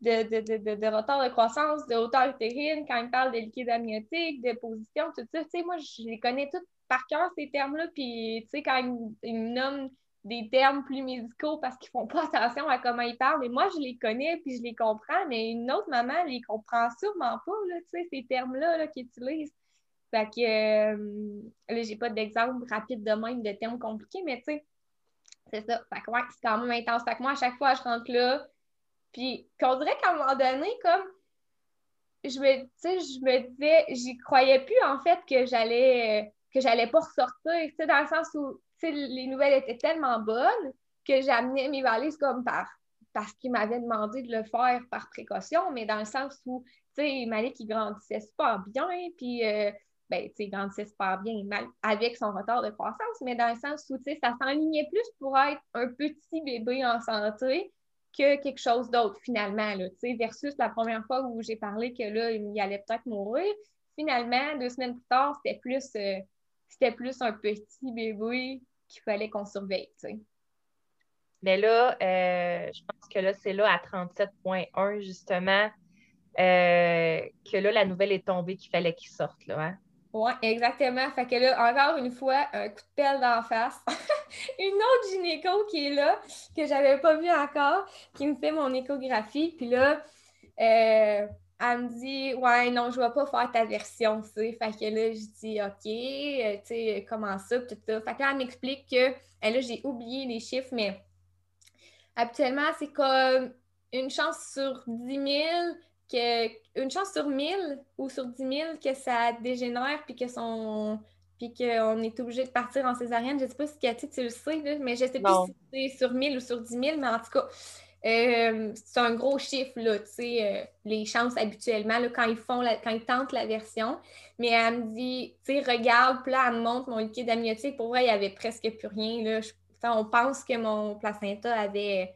de, retard de croissance, de hauteur utérine, quand il parle de liquide amniotique, de position, tout ça, moi, je les connais tous par cœur, ces termes-là, puis, tu sais, quand ils, me nomment des termes plus médicaux parce qu'ils font pas attention à comment ils parlent, mais moi, je les connais, puis je les comprends, mais une autre maman, elle les comprend sûrement pas, là, ces termes-là là, qu'ils utilisent. Fait que, euh, là, j'ai pas d'exemple rapide de même de termes compliqués, mais tu sais, C'est ça. Fait que ouais, c'est quand même intense. Fait que moi, à chaque fois, je rentre là, puis qu'on dirait qu'à un moment donné, comme je me, je me disais, j'y croyais plus en fait que j'allais que j'allais pas ressortir, dans le sens où les nouvelles étaient tellement bonnes que j'amenais mes valises comme par parce qu'ils m'avaient demandé de le faire par précaution, mais dans le sens où, tu sais, Malik, il grandissait super bien, puis, euh, ben, tu sais, il grandissait super bien avec son retard de croissance, mais dans le sens où, tu sais, ça s'enlignait plus pour être un petit bébé en santé que quelque chose d'autre, finalement, là, tu sais, versus la première fois où j'ai parlé que là, il allait peut-être mourir. Finalement, deux semaines plus tard, c'était plus, euh, c'était plus un petit bébé qu'il fallait qu'on surveille, tu sais. Mais là, euh, je pense que là, c'est là à 37.1, justement, euh, que là, la nouvelle est tombée qu'il fallait qu'il sorte, là. Hein? Oui, exactement. Fait que là, encore une fois, un coup de pelle d'en face. une autre gynéco qui est là, que j'avais pas vu encore, qui me fait mon échographie. Puis là, euh, elle me dit Ouais, non, je ne vais pas faire ta version, tu. Fait que là, je dis OK, tu sais, comment ça, tout ça. Fait que là, elle m'explique que, là, j'ai oublié les chiffres, mais Habituellement, c'est comme une chance sur 10 000 que, une chance sur 1000 ou sur 10 000 que ça dégénère puis que son puis qu'on est obligé de partir en césarienne. Je ne sais pas si Cathy, tu le sais, mais je ne sais pas si c'est sur 1000 ou sur 10 000, mais en tout cas, euh, c'est un gros chiffre, là, tu sais, euh, les chances habituellement, là, quand ils font, quand ils tentent la version. Mais elle me dit, tu sais, regarde, puis là, elle me montre mon liquide amniotique. Pour vrai, il n'y avait presque plus rien, là on pense que mon placenta avait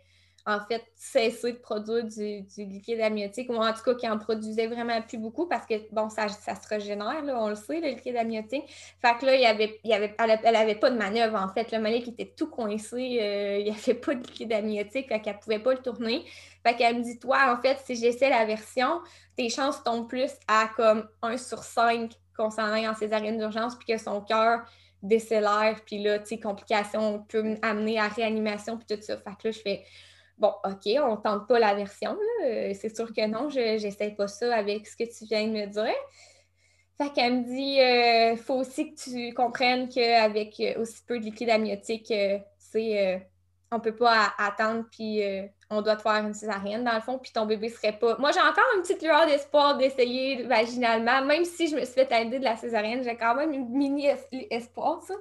en fait cessé de produire du, liquide amniotique, ou en tout cas qu'il en produisait vraiment plus beaucoup parce que, bon, ça, ça se régénère, on le sait, le liquide amniotique. Fait que là, il avait, il avait, elle n'avait pas de manœuvre, en fait. Le qui était tout coincé, euh, il n'y avait pas de liquide amniotique, fait qu'elle ne pouvait pas le tourner. Fait qu'elle me dit, toi, en fait, si j'essaie la version, tes chances tombent plus à comme 1 sur 5 qu'on s'en aille en césarienne d'urgence, puis que son cœur décélère, puis là, tu sais, complications peut amener à réanimation, puis tout ça. Fait que là, je fais, bon, OK, on tente pas la version, euh, c'est sûr que non, je pas ça avec ce que tu viens de me dire. Fait qu'elle me dit, il euh, faut aussi que tu comprennes qu'avec euh, aussi peu de liquide amniotique, on peut pas attendre, puis on doit te faire une césarienne, dans le fond, puis ton bébé serait pas. Moi, j'ai encore une petite lueur d'espoir d'essayer vaginalement, même si je me suis fait aider de la césarienne, j'ai quand même une mini espoir, ça.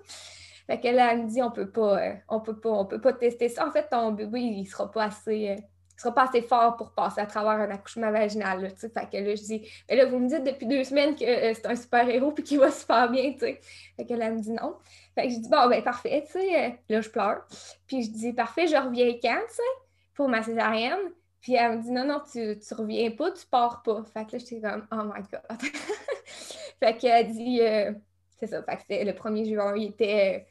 Fait que là, elle me dit, on peut pas, euh, on peut pas, on peut pas tester ça. En fait, ton bébé, il sera pas assez. Euh, sera pas assez fort pour passer à travers un accouchement vaginal. Là, fait que là, je dis, mais là, vous me dites depuis deux semaines que c'est un super-héros puis qu'il va super bien, tu sais. Fait que là, elle me dit non. Fait que je dis, bon, ben parfait, tu sais. Euh, là, je pleure. Puis je dis, parfait, je reviens quand, tu sais, pour ma césarienne? Puis elle me dit, non, non, tu, tu reviens pas, tu pars pas. Fait que là, j'étais comme, oh my God. fait qu'elle dit, euh, c'est ça. Fait que le 1er juin, il était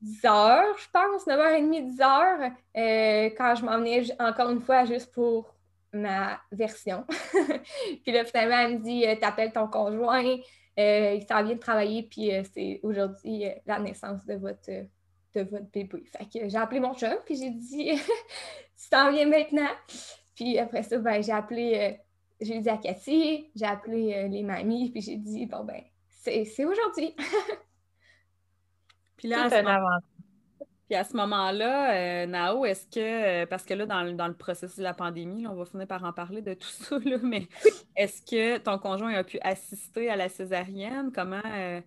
10 heures, je pense, 9h30, 10 heures, euh, quand je m'en venais encore une fois juste pour ma version. puis là, finalement, elle me dit, t'appelles ton conjoint, euh, il s'en vient de travailler, puis euh, c'est aujourd'hui euh, la naissance de votre, de votre bébé. Fait que j'ai appelé mon chum, puis j'ai dit Tu t'en viens maintenant? Puis après ça, ben, j'ai appelé, j'ai dit à Cathy, j'ai appelé les mamies, puis j'ai dit Bon, ben, c'est aujourd'hui. puis là, puis à ce moment-là, euh, Nao, est-ce que, euh, parce que là, dans, le processus de la pandémie, on va finir par en parler de tout ça, mais est-ce que ton conjoint a pu assister à la césarienne? Comment. Euh?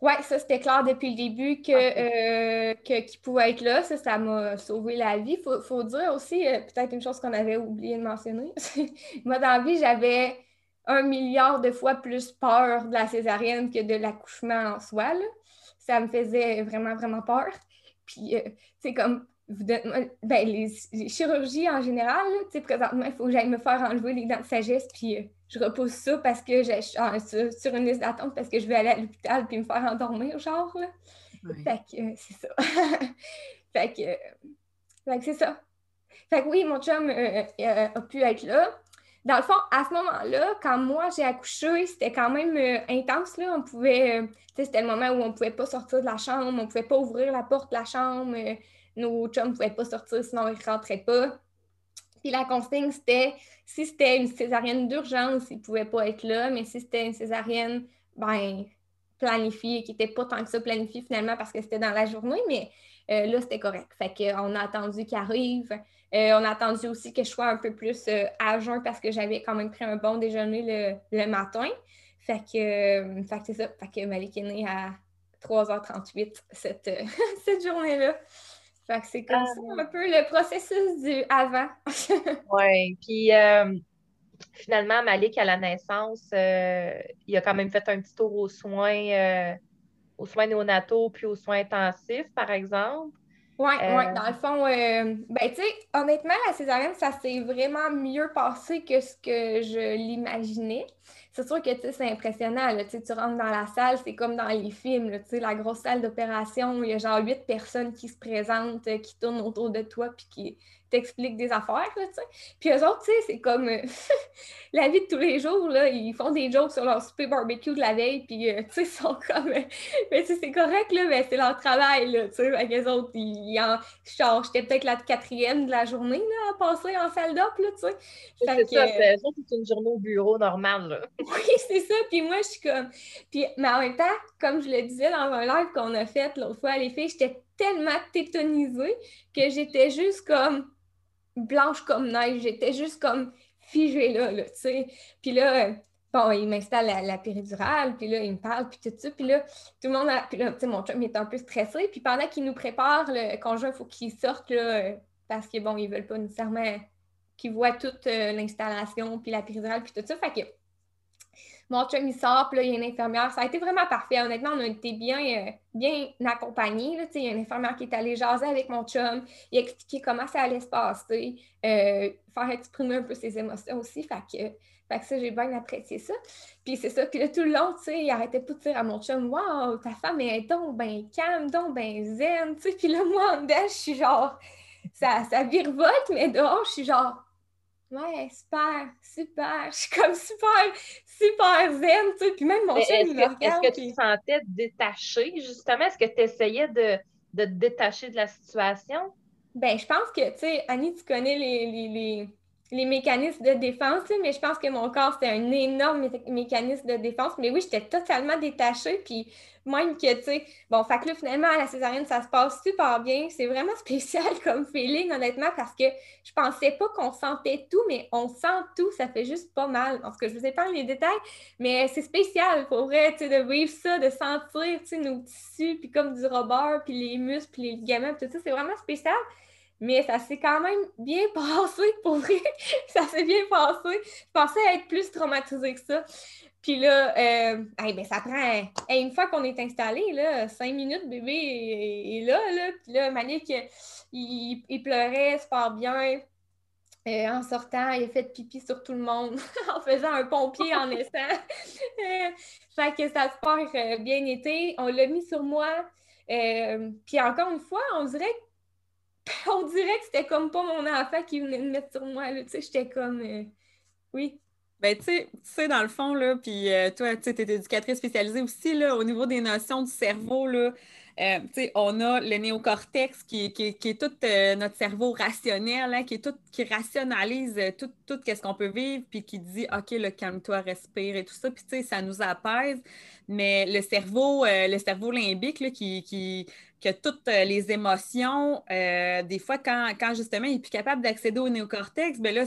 Oui, ça, c'était clair depuis le début que, qu'il pouvait être là. Ça, ça m'a sauvé la vie. Il faut, dire aussi, peut-être une chose qu'on avait oublié de mentionner. Moi, dans la vie, j'avais un milliard de fois plus peur de la césarienne que de l'accouchement en soi. Ça me faisait vraiment, vraiment peur. Puis, c'est euh, comme, ben, les, chirurgies en général, tu sais, présentement, il faut que j'aille me faire enlever les dents de sagesse, puis euh, je repose ça parce que j'ai sur, une liste d'attente parce que je vais aller à l'hôpital puis me faire endormir, genre. Là. Fait que euh, c'est ça. fait que, c'est ça. Fait que oui, mon chum a pu être là. Dans le fond, à ce moment-là, quand moi j'ai accouché, c'était quand même intense. Là. On pouvait, c'était le moment où on ne pouvait pas sortir de la chambre, on ne pouvait pas ouvrir la porte de la chambre, euh, nos chums ne pouvaient pas sortir, sinon ils ne rentraient pas. Puis la consigne, c'était si c'était une césarienne d'urgence, ils ne pouvaient pas être là, mais si c'était une césarienne ben, planifiée, qui n'était pas tant que ça planifiée finalement parce que c'était dans la journée, mais là, c'était correct. Fait qu'on a attendu qu'il arrive. on a attendu aussi que je sois un peu plus à jeun parce que j'avais quand même pris un bon déjeuner le, matin. Fait que, fait que c'est ça. Fait que Malik est né à 3h38 cette, cette journée-là. Fait que c'est comme ça ah. un peu le processus du avant. oui. Puis euh, finalement, Malik, à la naissance, euh, il a quand même fait un petit tour aux soins, euh, aux soins néonataux puis aux soins intensifs, par exemple. Oui, ouais, dans le fond, ben tu sais, honnêtement, la césarienne, ça s'est vraiment mieux passé que ce que je l'imaginais c'est sûr que c'est impressionnant. tu rentres dans la salle, c'est comme dans les films, la grosse salle d'opération, il y a genre huit personnes qui se présentent, euh, qui tournent autour de toi, puis qui t'expliquent des affaires. Là, puis eux autres, c'est comme euh, la vie de tous les jours. Là, ils font des jokes sur leur super barbecue de la veille, puis euh, ils sont comme. mais c'est correct, là, mais c'est leur travail. Là, avec les autres, ils, en... j'étais peut-être la quatrième de la journée là, à passer en salle d'op. C'est ça, c'est une journée au bureau normale. Oui, c'est ça. Puis moi, je suis comme. Puis, mais en même temps, comme je le disais dans un live qu'on a fait l'autre fois, les filles, j'étais tellement tétonisée que j'étais juste comme blanche comme neige. J'étais juste comme figée là, tu sais. Puis là, bon, il m'installe la, péridurale, puis là, il me parle, puis tout ça. Puis là, tout le monde a... Puis là, tu sais, mon chum, il est un peu stressé. Puis pendant qu'il nous prépare le conjoint, il faut qu'il sorte, là, parce que, bon, ils veulent pas nécessairement qu'ils voient toute euh, l'installation, puis la péridurale, puis tout ça. Fait que mon chum, il sort, puis là, il y a une infirmière. Ça a été vraiment parfait. Honnêtement, on a été bien, euh, bien accompagnés. il y a une infirmière qui est allée jaser avec mon chum, il a expliqué comment ça allait se passer, euh, faire exprimer un peu ses émotions aussi. Fait que, fait que ça, j'ai bien apprécié ça. Puis c'est ça. Puis là, tout le long, tu sais, il arrêtait pas de dire à mon chum, Waouh, ta femme est donc ben calme, donc ben zen. Puis là, moi, en dedans, je suis genre, ça, ça virevolte, mais dehors, je suis genre, Ouais, super, super. Je suis comme super, super zen, tu sais. Puis même mon chien, il me regarde. Est-ce que tu te sentais détaché, justement? Est-ce que tu essayais de, de, te détacher de la situation? Ben, je pense que, tu sais, Annie, tu connais les, les, les les mécanismes de défense, mais je pense que mon corps, c'était un énorme mécanisme de défense. Mais oui, j'étais totalement détachée. Puis même que, bon, fait que là, finalement, à la césarienne, ça se passe super bien. C'est vraiment spécial comme feeling, honnêtement, parce que je pensais pas qu'on sentait tout, mais on sent tout. Ça fait juste pas mal. En tout cas, je vous épargne les détails, mais c'est spécial, pour vrai, de vivre ça, de sentir, nos tissus, puis comme du rubber, puis les muscles, puis les ligaments, tout ça, c'est vraiment spécial mais ça s'est quand même bien passé, pour vrai. ça s'est bien passé. Je pensais être plus traumatisée que ça. Puis là, euh, ben, ça prend. une fois qu'on est installé, là, cinq minutes, bébé est, là, là. Puis là, Malik, il, il pleurait super bien. Euh, en sortant, il a fait pipi sur tout le monde en faisant un pompier en naissant. Euh, fait que ça se passe bien été. On l'a mis sur moi. puis encore une fois, on dirait que on dirait que c'était comme pas mon enfant qui venait de mettre sur moi. Tu sais, j'étais comme. Euh, oui. Ben, tu sais, dans le fond, là, puis euh, toi, tu es éducatrice spécialisée aussi, là, au niveau des notions du cerveau, là, euh, on a le néocortex qui, qui, est tout notre cerveau rationnel, hein, qui est tout, qui rationalise tout, tout ce qu'on peut vivre, puis qui dit OK, calme-toi, respire et tout ça. Puis ça nous apaise. Mais le cerveau, le cerveau limbique là, qui, qui, que toutes euh, les émotions, euh, des fois, quand, justement il n'est plus capable d'accéder au néocortex, bien là,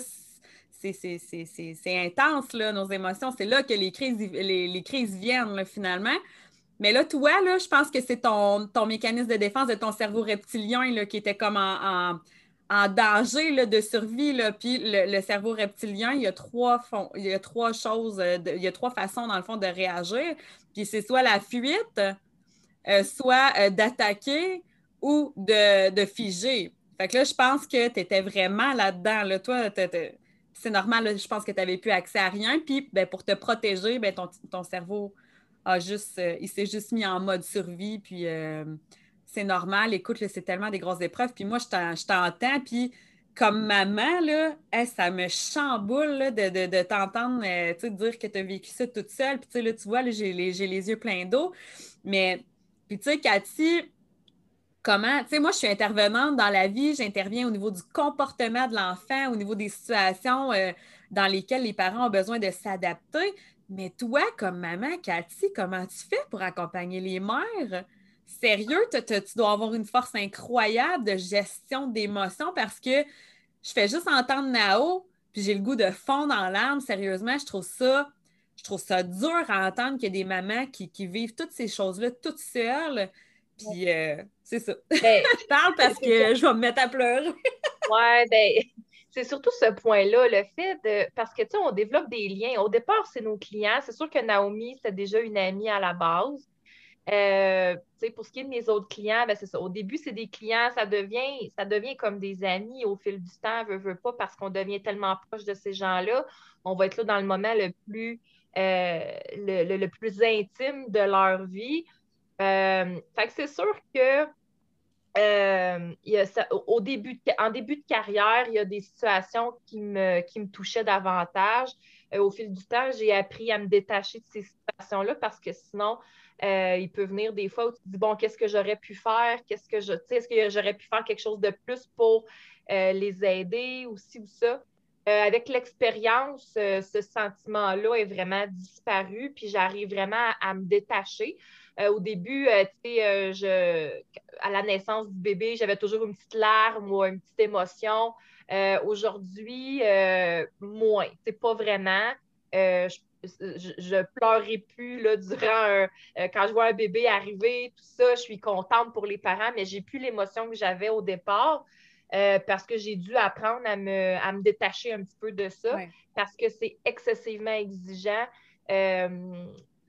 c'est intense, là, nos émotions. C'est là que les crises, les, crises viennent, finalement. Mais là, toi, là, je pense que c'est ton, ton mécanisme de défense de ton cerveau reptilien là, qui était comme en, danger là, de survie. Là. Puis le, cerveau reptilien, il y a trois, il y a trois choses, euh, il y a trois façons, dans le fond, de réagir. Puis c'est soit la fuite, euh, soit euh, d'attaquer ou de, figer. Fait que là, je pense que tu étais vraiment là-dedans. Là. Toi, c'est normal, je pense que tu n'avais plus accès à rien. Puis ben, pour te protéger, ben, ton, cerveau a juste, euh, il s'est juste mis en mode survie. Puis c'est normal. Écoute, c'est tellement des grosses épreuves. Puis moi, je t'entends. Puis comme maman, là, ça me chamboule de, t'entendre dire que tu as vécu ça toute seule. Puis là, tu vois, j'ai les, les, yeux pleins d'eau. Mais puis, tu sais, Cathy, comment, tu sais, moi, je suis intervenante dans la vie, j'interviens au niveau du comportement de l'enfant, au niveau des situations euh, dans lesquelles les parents ont besoin de s'adapter. Mais toi, comme maman, Cathy, comment tu fais pour accompagner les mères? sérieux, tu dois avoir une force incroyable de gestion d'émotions parce que je fais juste entendre Nao, puis j'ai le goût de fondre en larmes. Sérieusement, je trouve ça, je trouve ça dur à entendre qu'il y a des mamans qui, vivent toutes ces choses-là toutes seules. Puis euh, c'est ça. Ben, je parle parce que je vais me mettre à pleurer. ouais, ben, c'est surtout ce point-là, le fait de. Parce que, tu sais, on développe des liens. Au départ, c'est nos clients. C'est sûr que Naomi, c'est déjà une amie à la base. Euh, pour ce qui est de mes autres clients, ben, c'est ça. Au début, c'est des clients, ça devient, ça devient comme des amis au fil du temps, veut, veut pas, parce qu'on devient tellement proche de ces gens-là. On va être là dans le moment le plus, euh, le, plus intime de leur vie. Euh, fait que c'est sûr que au début en début de carrière, il y a des situations qui me, qui me touchaient davantage. au fil du temps, j'ai appris à me détacher de ces situations-là parce que sinon, euh, il peut venir des fois où tu te dis, bon, qu'est-ce que j'aurais pu faire? Qu'est-ce que je, est-ce que j'aurais pu faire quelque chose de plus pour euh, les aider ou ci ou ça? Euh, avec l'expérience, ce sentiment-là est vraiment disparu, puis j'arrive vraiment à, me détacher. au début, à la naissance du bébé, j'avais toujours une petite larme ou une petite émotion. Aujourd'hui, moins. C'est pas vraiment. je pleurais plus là, durant euh, quand je vois un bébé arriver, tout ça, je suis contente pour les parents, mais j'ai plus l'émotion que j'avais au départ euh, parce que j'ai dû apprendre à me, détacher un petit peu de ça parce que c'est excessivement exigeant. Euh,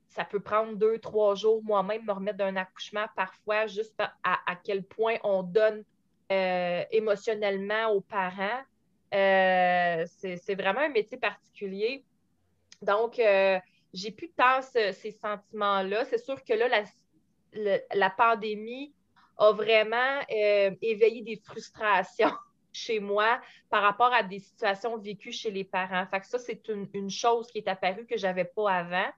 ça peut prendre deux, trois jours moi-même me remettre d'un accouchement parfois juste à, à, quel point on donne émotionnellement aux parents. c'est vraiment un métier particulier. Donc, euh, j'ai plus tant ces sentiments-là. C'est sûr que là, la, pandémie a vraiment euh, éveillé des frustrations chez moi par rapport à des situations vécues chez les parents. Fait que ça, c'est une, chose qui est apparue que je n'avais pas avant.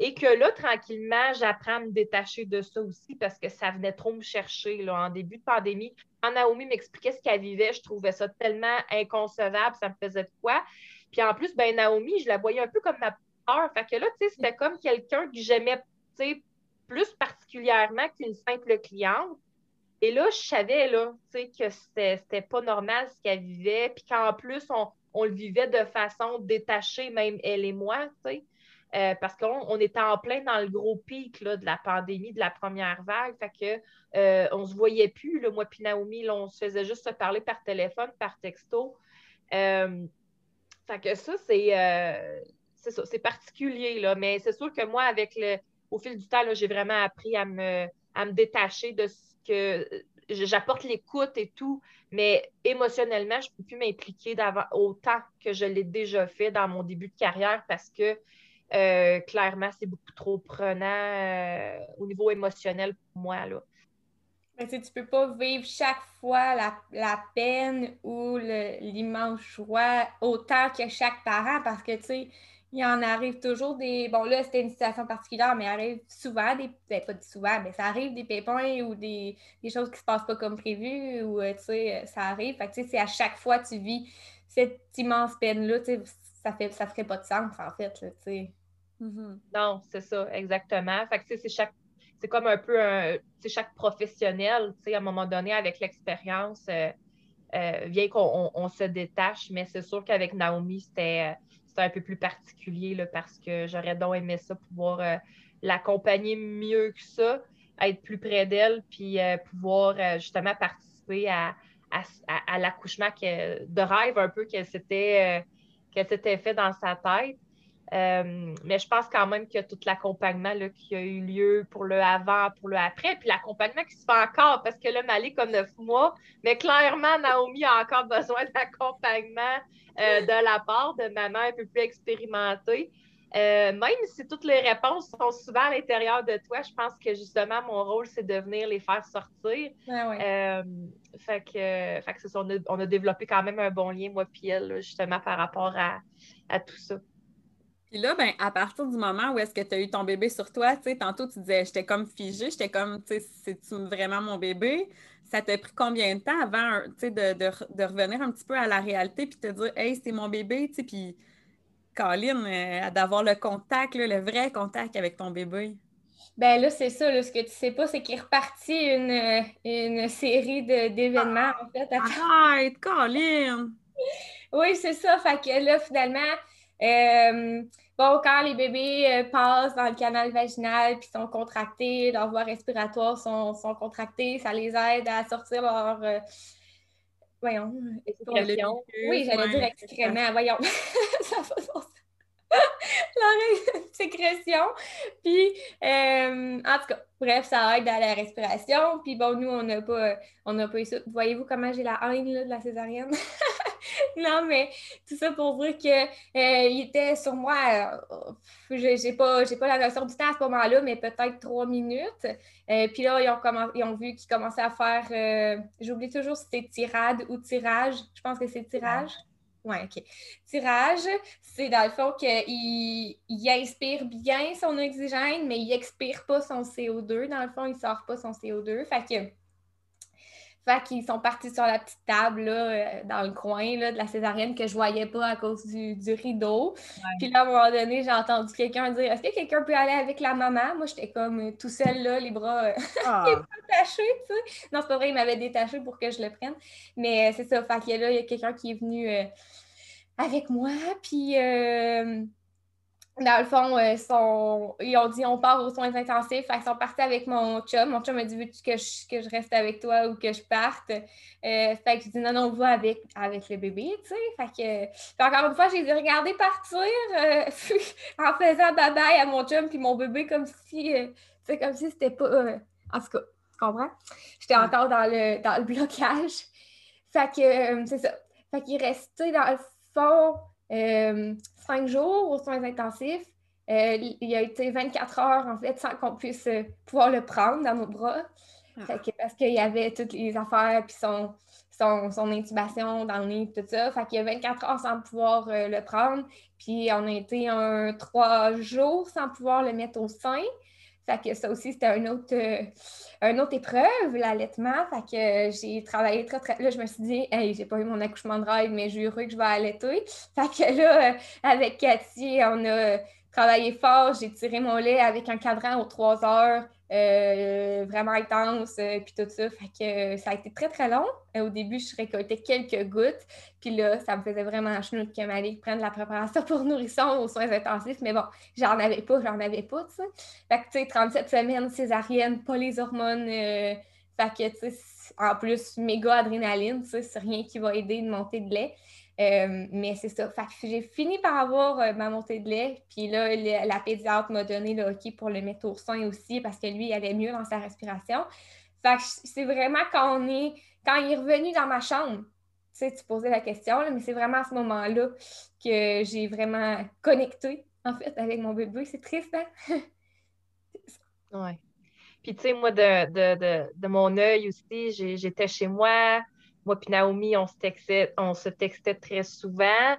Et que là, tranquillement, j'apprends à me détacher de ça aussi parce que ça venait trop me chercher là, en début de pandémie. Quand Naomi m'expliquait ce qu'elle vivait, je trouvais ça tellement inconcevable, ça me faisait de quoi. Puis en plus, ben Naomi, je la voyais un peu comme ma peur. Fait que là, tu sais, c'était comme quelqu'un que j'aimais, plus particulièrement qu'une simple cliente. Et là, je savais, là, que c'était pas normal ce qu'elle vivait, puis qu'en plus, on, le vivait de façon détachée, même elle et moi. Euh, parce qu'on était en plein dans le gros pic là, de la pandémie, de la première vague. Fait que euh, on se voyait plus, moi puis Naomi, on se faisait juste se parler par téléphone, par texto. Euh, fait que ça, c'est c'est particulier, là. Mais c'est sûr que moi, avec le, au fil du temps, j'ai vraiment appris à me, à me détacher de que j'apporte l'écoute et tout, mais émotionnellement, je ne peux plus m'impliquer autant que je l'ai déjà fait dans mon début de carrière parce que euh, clairement, c'est beaucoup trop prenant euh, au niveau émotionnel pour moi. Là. Mais tu ne peux pas vivre chaque fois la, peine ou l'immense joie autant que chaque parent parce que, tu sais, il en arrive toujours des. Bon, là, c'était une situation particulière, mais il arrive souvent des. Ben, pas souvent, mais ça arrive des pépins ou des, choses qui se passent pas comme prévu ou, euh, tu sais, ça arrive. Fait que, tu sais, c'est à chaque fois que tu vis cette immense peine-là, tu sais, ça fait ça ferait pas de sens, en fait, tu sais. Mm-hmm. Non, c'est ça, exactement. Fait que, tu sais, c'est chaque c'est comme un peu un, chaque professionnel, à un moment donné, avec l'expérience, euh, euh, vient qu'on se détache, mais c'est sûr qu'avec Naomi, c'était un peu plus particulier là, parce que j'aurais donc aimé ça, pouvoir euh, l'accompagner mieux que ça, être plus près d'elle, puis pouvoir justement participer à, à, l'accouchement de rêve un peu qu'elle s'était fait dans sa tête. Euh, mais je pense quand même qu'il y a tout l'accompagnement qui a eu lieu pour le avant, pour le après, puis l'accompagnement qui se fait encore, parce que là, Malik comme neuf mois, mais clairement, Naomi a encore besoin d'accompagnement euh, de la part de maman un peu plus expérimentée. Euh, même si toutes les réponses sont souvent à l'intérieur de toi, je pense que justement, mon rôle, c'est de venir les faire sortir. fait que, fait que on, a, on, a, développé quand même un bon lien, moi et elle, justement, par rapport à, à tout ça. Puis là, ben, à partir du moment où est-ce que tu as eu ton bébé sur toi, tu sais, tantôt tu disais, j'étais comme figée, j'étais comme, tu sais, c'est-tu vraiment mon bébé? Ça t'a pris combien de temps avant, tu sais, de, de, revenir un petit peu à la réalité puis te dire, hey, c'est mon bébé, tu sais, puis Colin, euh, d'avoir le contact, le vrai contact avec ton bébé? Ben là, c'est ça. ce que tu sais pas, c'est qu'il est reparti une, une série d'événements, en fait. Arrête, Colin! oui, c'est ça. Fait que là, finalement, euh, bon, quand les bébés euh, passent dans le canal vaginal puis sont contractés, leurs voies respiratoires sont, sont contractées, ça les aide à sortir leur. Euh, voyons. Oui, j'allais dire excrément. Voyons. ça va la sécrétion. Puis, euh, en tout cas, bref, ça aide à la respiration. Puis bon, nous, on n'a pas, pas eu ça. Voyez-vous comment j'ai la haine de la césarienne? non, mais tout ça pour dire qu'il euh, était sur moi. Euh, j'ai pas, pas la notion du temps à ce moment-là, mais peut-être trois minutes. puis là, ils ont, ils ont vu qu'ils commençaient à faire. J'oublie toujours si c'était tirade ou tirage. Je pense que c'est tirage. Oui, OK. Tirage, c'est dans le fond qu'il il inspire bien son oxygène, mais il expire pas son CO2. Dans le fond, il sort pas son CO2. Fait que fait qu'ils sont partis sur la petite table là, euh, dans le coin là, de la césarienne que je voyais pas à cause du, rideau. Puis là, à un moment donné, j'ai entendu quelqu'un dire Est-ce que quelqu'un peut aller avec la maman? Moi, j'étais comme euh, tout seul là, les bras euh, ah. attachés, tu sais. Non, c'est pas vrai, il m'avait détaché pour que je le prenne. Mais c'est ça, fait que là, il y a quelqu'un qui est venu avec moi. Puis dans le fond, euh, ils ont dit on part aux soins intensifs. Fait ils sont partis avec mon chum. Mon chum m'a dit Veux-tu que je, que je reste avec toi ou que je parte? Euh, fait que je dis non, non, on va avec, avec le bébé, tu sais. Fait que, encore une fois, j'ai dit regarder partir euh, en faisant bye-bye à mon chum puis mon bébé comme si, comme si c'était pas. en tout cas, tu comprends? J'étais encore dans le, dans le blocage. Fait que c'est ça. Fait qu'il restait dans le fond cinq jours aux soins intensifs. Euh, il a été 24 heures, en fait, sans qu'on puisse euh, pouvoir le prendre dans nos bras. Ah. parce qu'il y avait toutes les affaires, puis son, son, intubation dans le nez, tout ça. Fait qu'il y a 24 heures sans pouvoir euh, le prendre. Puis on a été un trois jours sans pouvoir le mettre au sein. Fait que ça aussi, c'était un autre, une autre épreuve, l'allaitement. Que j'ai travaillé très, très. Là, je me suis dit, hey, j'ai pas eu mon accouchement de rêve, mais j'ai heureux que je vais allaiter. Fait que là, avec Cathy, on a travaillé fort. J'ai tiré mon lait avec un cadran aux trois heures. Euh, vraiment intense, euh, puis tout ça. Fait que ça a été très, très long. Euh, au début, je récoltais quelques gouttes, puis là, ça me faisait vraiment chenoute que Malik prenne la préparation pour nourrisson aux soins intensifs, mais bon, j'en avais pas, j'en avais pas, tu sais. Fait que, tu sais, 37 semaines césarienne, pas les hormones, fait que, tu sais, en plus, méga adrénaline, tu sais, c'est rien qui va aider une montée de lait. Euh, mais c'est ça. J'ai fini par avoir euh, ma montée de lait. Puis là, la pédiatre m'a donné le hockey pour le mettre au sein aussi parce que lui, il allait mieux dans sa respiration. Fait c'est vraiment quand on est. Quand il est revenu dans ma chambre, tu sais, tu posais la question, mais c'est vraiment à ce moment-là que j'ai vraiment connecté, en fait, avec mon bébé. C'est triste, hein? oui. Puis, tu sais, moi, de, de mon œil aussi, j'étais chez moi moi et Naomi, on se textait, très souvent.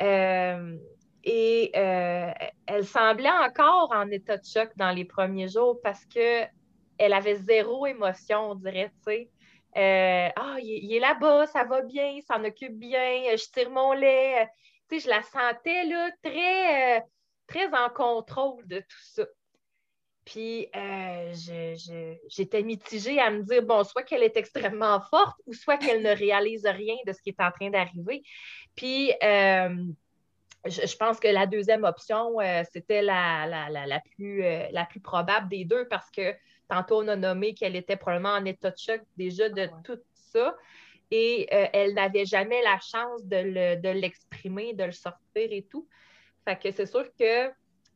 Euh, et euh, elle semblait encore en état de choc dans les premiers jours parce qu'elle avait zéro émotion, on dirait, tu. Euh, ah, il, est là-bas, ça va bien, il s'en occupe bien, je tire mon lait. Tu sais, je la sentais là, très, très en contrôle de tout ça. Puis euh, j'étais mitigée à me dire, bon, soit qu'elle est extrêmement forte ou soit qu'elle ne réalise rien de ce qui est en train d'arriver. Puis euh, je, pense que la deuxième option, euh, c'était la, la, plus, la plus probable des deux parce que tantôt on a nommé qu'elle était probablement en état de choc déjà de tout ça. Et elle n'avait jamais la chance de l'exprimer, de le sortir et tout. Fait que c'est sûr que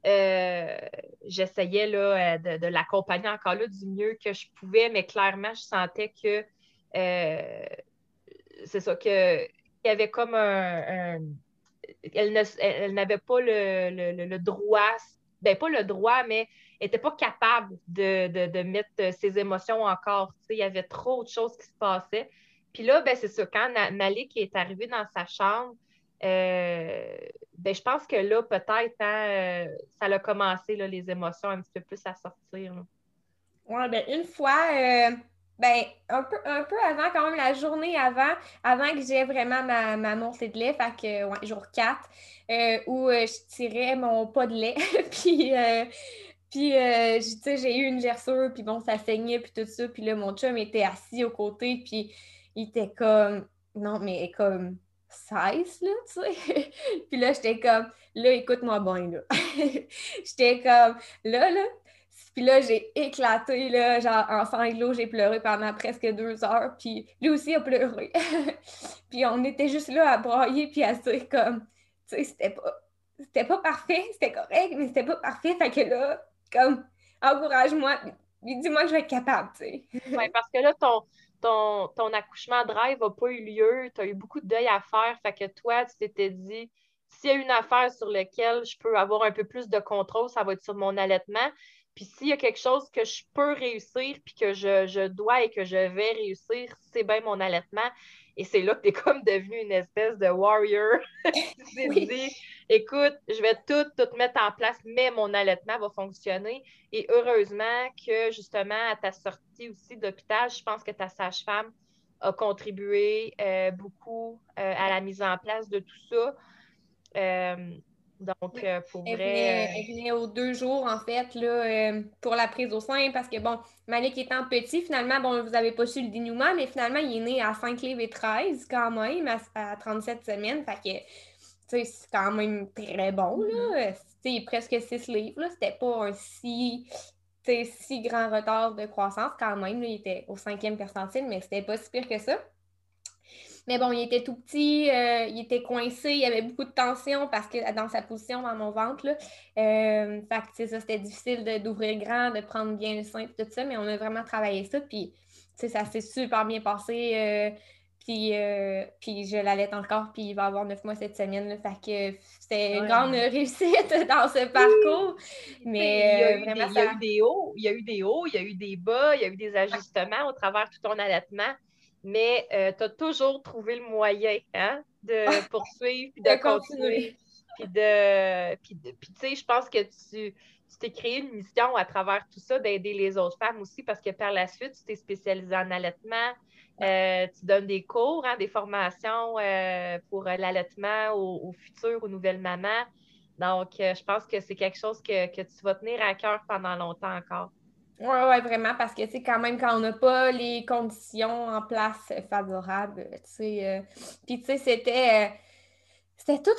euh, j'essayais euh, de, l'accompagner encore là du mieux que je pouvais, mais clairement, je sentais que euh, c'est ça, qu'il y avait comme un. elle, n'avait pas le, droit, ben pas le droit, mais elle n'était pas capable de, mettre ses émotions encore. il y avait trop de choses qui se passaient. Puis là, ben, c'est ça, quand Malik est arrivé dans sa chambre, ben, je pense que là, peut-être, hein, euh, ça a commencé, là, les émotions un petit peu plus à sortir. Oui, ben, une fois, euh, ben, un peu, un peu avant, quand même, la journée avant, avant que j'ai vraiment ma, ma, de lait, fait jour 4, où je tirais mon pas de lait. puis, Puis, euh, tu j'ai eu une gerçure, puis bon, ça saignait, puis tout ça. Puis là, mon chum était assis aux côtés, puis il était comme, non, mais comme 16, là, tu sais. puis là, j'étais comme, là, écoute-moi bien, là. j'étais comme, là, là. Puis là, j'ai éclaté, là, genre, en sanglots, j'ai pleuré pendant presque deux heures, puis lui aussi a pleuré. puis on était juste là à broyer, puis à dire comme, tu sais, c'était pas, c'était pas parfait, c'était correct, mais c'était pas parfait. Fait que là, comme, encourage-moi, dis-moi que je vais être capable, tu sais. oui, parce que là, ton, ton, ton accouchement drive n'a pas eu lieu, tu as eu beaucoup de deuil à faire, fait que toi, tu t'étais dit, s'il y a une affaire sur laquelle je peux avoir un peu plus de contrôle, ça va être sur mon allaitement. Puis s'il y a quelque chose que je peux réussir, puis que je, je dois et que je vais réussir, c'est bien mon allaitement. Et c'est là que tu es comme devenu une espèce de warrior. tu t'es dit, écoute, je vais tout, tout mettre en place, mais mon allaitement va fonctionner. Et heureusement que justement, à ta sortie aussi d'hôpital, je pense que ta sage-femme a contribué euh, beaucoup euh, à la mise en place de tout ça. Euh, donc, euh, pour elle vrai. Venait, elle venait aux deux jours, en fait, là, euh, pour la prise au sein, parce que, bon, Malik étant petit, finalement, bon, vous n'avez pas su le dénouement, mais finalement, il est né à 5 livres et 13, quand même, à, 37 semaines. Fait que, tu sais, c'est quand même très bon, là. Mm presque 6 livres, là. C'était pas un si si grand retard de croissance quand même. il était au cinquième percentile, mais c'était pas si pire que ça. Mais bon, il était tout petit, euh, il était coincé, il y avait beaucoup de tension parce que dans sa position dans mon ventre. Là, euh, fait que ça, c'était difficile d'ouvrir grand, de prendre bien le sein, tout ça, mais on a vraiment travaillé ça. Puis ça s'est super bien passé. Euh, puis, puis je l'allais encore, puis il va avoir neuf mois cette semaine. Là, fait que c'était une grande réussite dans ce parcours. Mais il y, a eu des hauts, il y a eu des hauts, il y a eu des bas, il y a eu des ajustements au travers de tout ton allaitement mais euh, tu as toujours trouvé le moyen hein, de poursuivre puis de, continuer. Puis de. Puis, tu sais, je pense que tu t'es créé une mission à travers tout ça d'aider les autres femmes aussi parce que par la suite, tu t'es spécialisée en allaitement. Euh, tu donnes des cours, hein, des formations euh, pour l'allaitement aux, futures, aux nouvelles mamans. Donc, je pense que c'est quelque chose que, que tu vas tenir à cœur pendant longtemps encore. Oui, ouais, vraiment, parce que, tu sais, quand même, quand on n'a pas les conditions en place favorables, tu sais, euh, puis, tu sais, c'était... Euh, c'était tout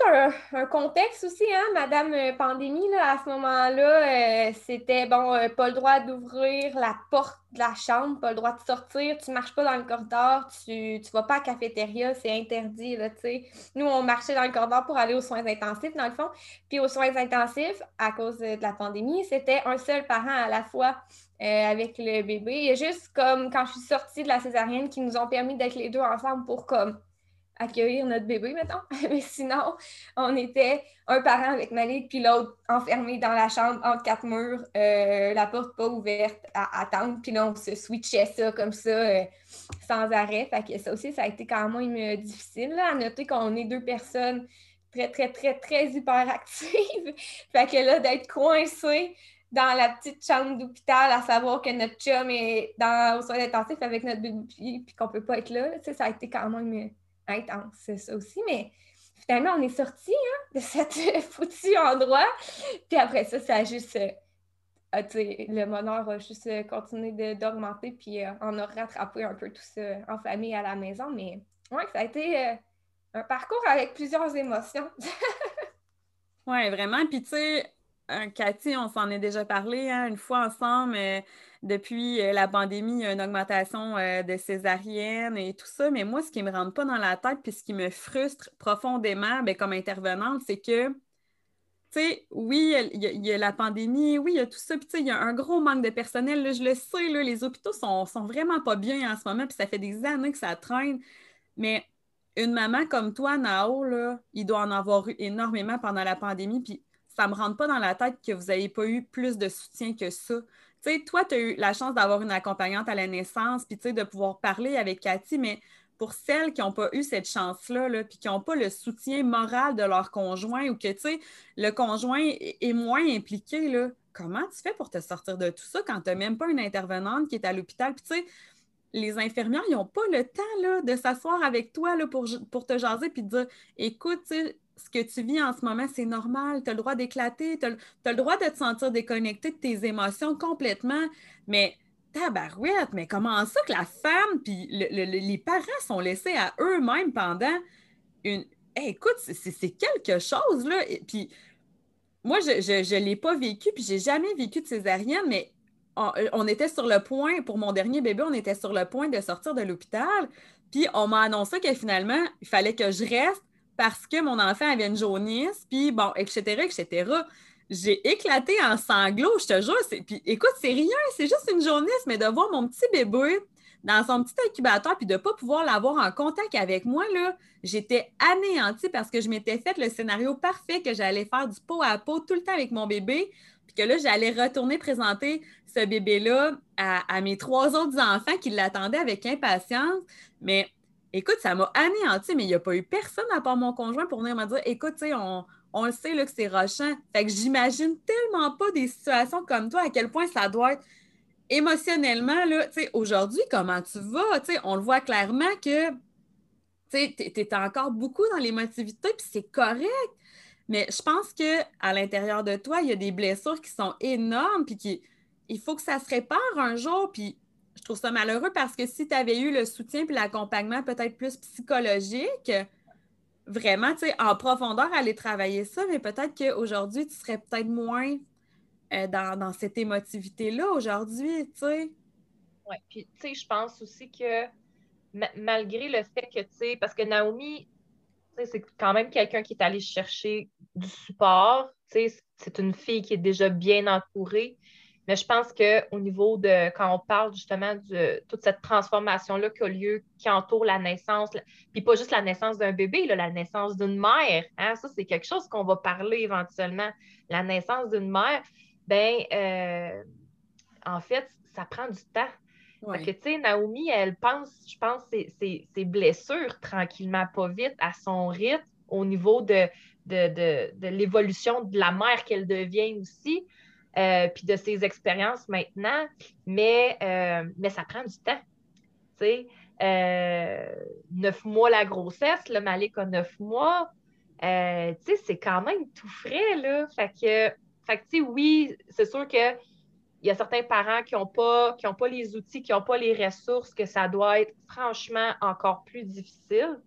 un, contexte aussi, hein, Madame euh, Pandémie, là, à ce moment-là. c'était, bon, pas le droit d'ouvrir la porte de la chambre, pas le droit de sortir, tu marches pas dans le corridor, tu ne vas pas à la cafétéria, c'est interdit, là, tu sais. Nous, on marchait dans le corridor pour aller aux soins intensifs, dans le fond. Puis aux soins intensifs, à cause de la pandémie, c'était un seul parent à la fois. Euh, avec le bébé. Il y a juste comme quand je suis sortie de la césarienne qui nous ont permis d'être les deux ensemble pour comme accueillir notre bébé, mettons. Mais sinon, on était un parent avec Malik, puis l'autre enfermé dans la chambre entre quatre murs, euh, la porte pas ouverte, à attendre. Puis là, on se switchait ça comme ça, euh, sans arrêt. Fait que ça aussi, ça a été quand même difficile à noter qu'on est deux personnes très, très, très, très hyperactives. fait que là, d'être coincé dans la petite chambre d'hôpital à savoir que notre chum est dans, au soin intensif avec notre bébé puis qu'on peut pas être là. ça a été quand même intense, ça aussi. Mais finalement, on est sorti hein, de cet foutu endroit. Puis après ça, ça a juste. Euh, le bonheur a juste euh, continué d'augmenter, puis euh, on a rattrapé un peu tout ça en famille à la maison. Mais ouais, ça a été un parcours avec plusieurs émotions. oui, vraiment. Puis tu sais, Cathy, on s'en est déjà parlé hein, une fois ensemble. Euh, depuis euh, la pandémie, il y a une augmentation euh, de césariennes et tout ça. Mais moi, ce qui ne me rentre pas dans la tête puis ce qui me frustre profondément ben, comme intervenante, c'est que, tu sais, oui, il y, a la pandémie, oui, il y a tout ça. Puis, tu sais, il y a un gros manque de personnel. je le sais, les hôpitaux sont, sont vraiment pas bien en ce moment. Puis, ça fait des années que ça traîne. Mais une maman comme toi, Nao, là, il doit en avoir eu énormément pendant la pandémie. Puis, ça me rentre pas dans la tête que vous n'ayez pas eu plus de soutien que ça. Tu sais, toi, tu as eu la chance d'avoir une accompagnante à la naissance, puis de pouvoir parler avec Cathy, mais pour celles qui n'ont pas eu cette chance-là, -là, puis qui n'ont pas le soutien moral de leur conjoint ou que, tu sais, le conjoint est moins impliqué, là, comment tu fais pour te sortir de tout ça quand tu n'as même pas une intervenante qui est à l'hôpital? Puis, tu sais, les infirmières, ils n'ont pas le temps là, de s'asseoir avec toi là, pour, pour te jaser puis de dire écoute, ce que tu vis en ce moment, c'est normal. Tu as le droit d'éclater, tu as, le droit de te sentir déconnecté de tes émotions complètement. Mais tabarouette, mais comment ça que la femme puis les parents sont laissés à eux-mêmes pendant une. écoute, c'est quelque chose, là. Puis moi, je ne l'ai pas vécu, puis j'ai jamais vécu de césarienne, mais on, était sur le point, pour mon dernier bébé, on était sur le point de sortir de l'hôpital. Puis on m'a annoncé que finalement, il fallait que je reste parce que mon enfant avait une jaunisse, puis bon, etc., etc. J'ai éclaté en sanglots, je te jure. Puis écoute, c'est rien, c'est juste une jaunisse, mais de voir mon petit bébé dans son petit incubateur, puis de ne pas pouvoir l'avoir en contact avec moi, là, j'étais anéantie parce que je m'étais fait le scénario parfait que j'allais faire du pot à pot tout le temps avec mon bébé, puis que là, j'allais retourner présenter ce bébé-là à, mes trois autres enfants qui l'attendaient avec impatience. Mais écoute, ça m'a anéanti, mais il n'y a pas eu personne à part mon conjoint pour venir me dire écoute, on, on le sait là, que c'est rochant. Fait que j'imagine tellement pas des situations comme toi, à quel point ça doit être émotionnellement, aujourd'hui, comment tu vas? On le voit clairement que tu es encore beaucoup dans l'émotivité, puis c'est correct. Mais je pense qu'à l'intérieur de toi, il y a des blessures qui sont énormes, puis qui, il faut que ça se répare un jour. Puis je trouve ça malheureux parce que si tu avais eu le soutien puis l'accompagnement peut-être plus psychologique, vraiment, tu sais, en profondeur, aller travailler ça, mais peut-être qu'aujourd'hui, tu serais peut-être moins euh, dans, cette émotivité-là aujourd'hui, tu sais. Oui, puis tu sais, je pense aussi que malgré le fait que, tu sais, parce que Naomi, c'est quand même quelqu'un qui est allé chercher du support. C'est une fille qui est déjà bien entourée. Mais je pense qu'au niveau de, quand on parle justement de toute cette transformation-là qui a lieu, qui entoure la naissance, puis pas juste la naissance d'un bébé, la naissance d'une mère, hein, ça, c'est quelque chose qu'on va parler éventuellement. La naissance d'une mère, ben euh, en fait, ça prend du temps. Parce que, tu sais, Naomi, elle pense, je pense, ses, ses, blessures tranquillement, pas vite, à son rythme, au niveau de, de, l'évolution de la mère qu'elle devient aussi, euh, puis de ses expériences maintenant. Mais, euh, mais ça prend du temps. Tu sais, euh, neuf mois la grossesse, le Malik a neuf mois. tu sais, c'est quand même tout frais, là. Fait que, fait que tu sais, oui, c'est sûr que il y a certains parents qui n'ont pas, pas les outils, qui n'ont pas les ressources, que ça doit être franchement encore plus difficile.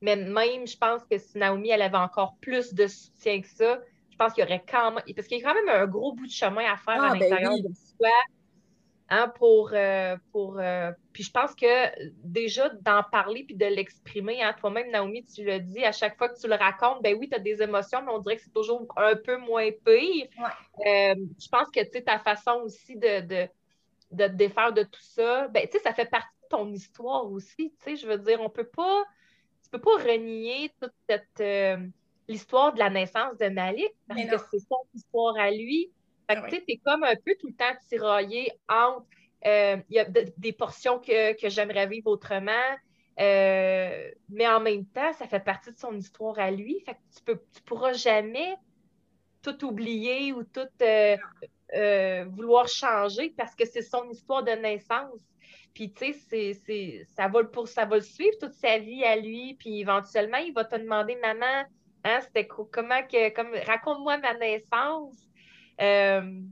Mais même, je pense que si Naomi, elle avait encore plus de soutien que ça, pense qu'il y aurait quand même. Parce qu'il y a quand même un gros bout de chemin à faire à ah, ben l'intérieur de soi Hein, pour, euh, pour euh, puis je pense que déjà d'en parler puis de l'exprimer, hein, toi-même, Naomi, tu le dis, à chaque fois que tu le racontes, ben oui, tu as des émotions, mais on dirait que c'est toujours un peu moins pire. Euh, je pense que tu ta façon aussi de, de, de, te défaire de tout ça, ben, ça fait partie de ton histoire aussi. Je veux dire, on peut pas, tu peux pas renier toute cette l'histoire de la naissance de Malik parce que c'est son histoire à lui. Fait que, tu es comme un peu tout le temps tiraillé entre euh, il y a des portions que, j'aimerais vivre autrement, euh, mais en même temps, ça fait partie de son histoire à lui. Fait que tu peux, tu pourras jamais tout oublier ou tout euh, vouloir changer parce que c'est son histoire de naissance. Puis, tu sais, ça, va, pour, ça va le suivre toute sa vie à lui. Puis, éventuellement, il va te demander, maman, hein, c'était comment que, comme, raconte-moi ma naissance. Euh,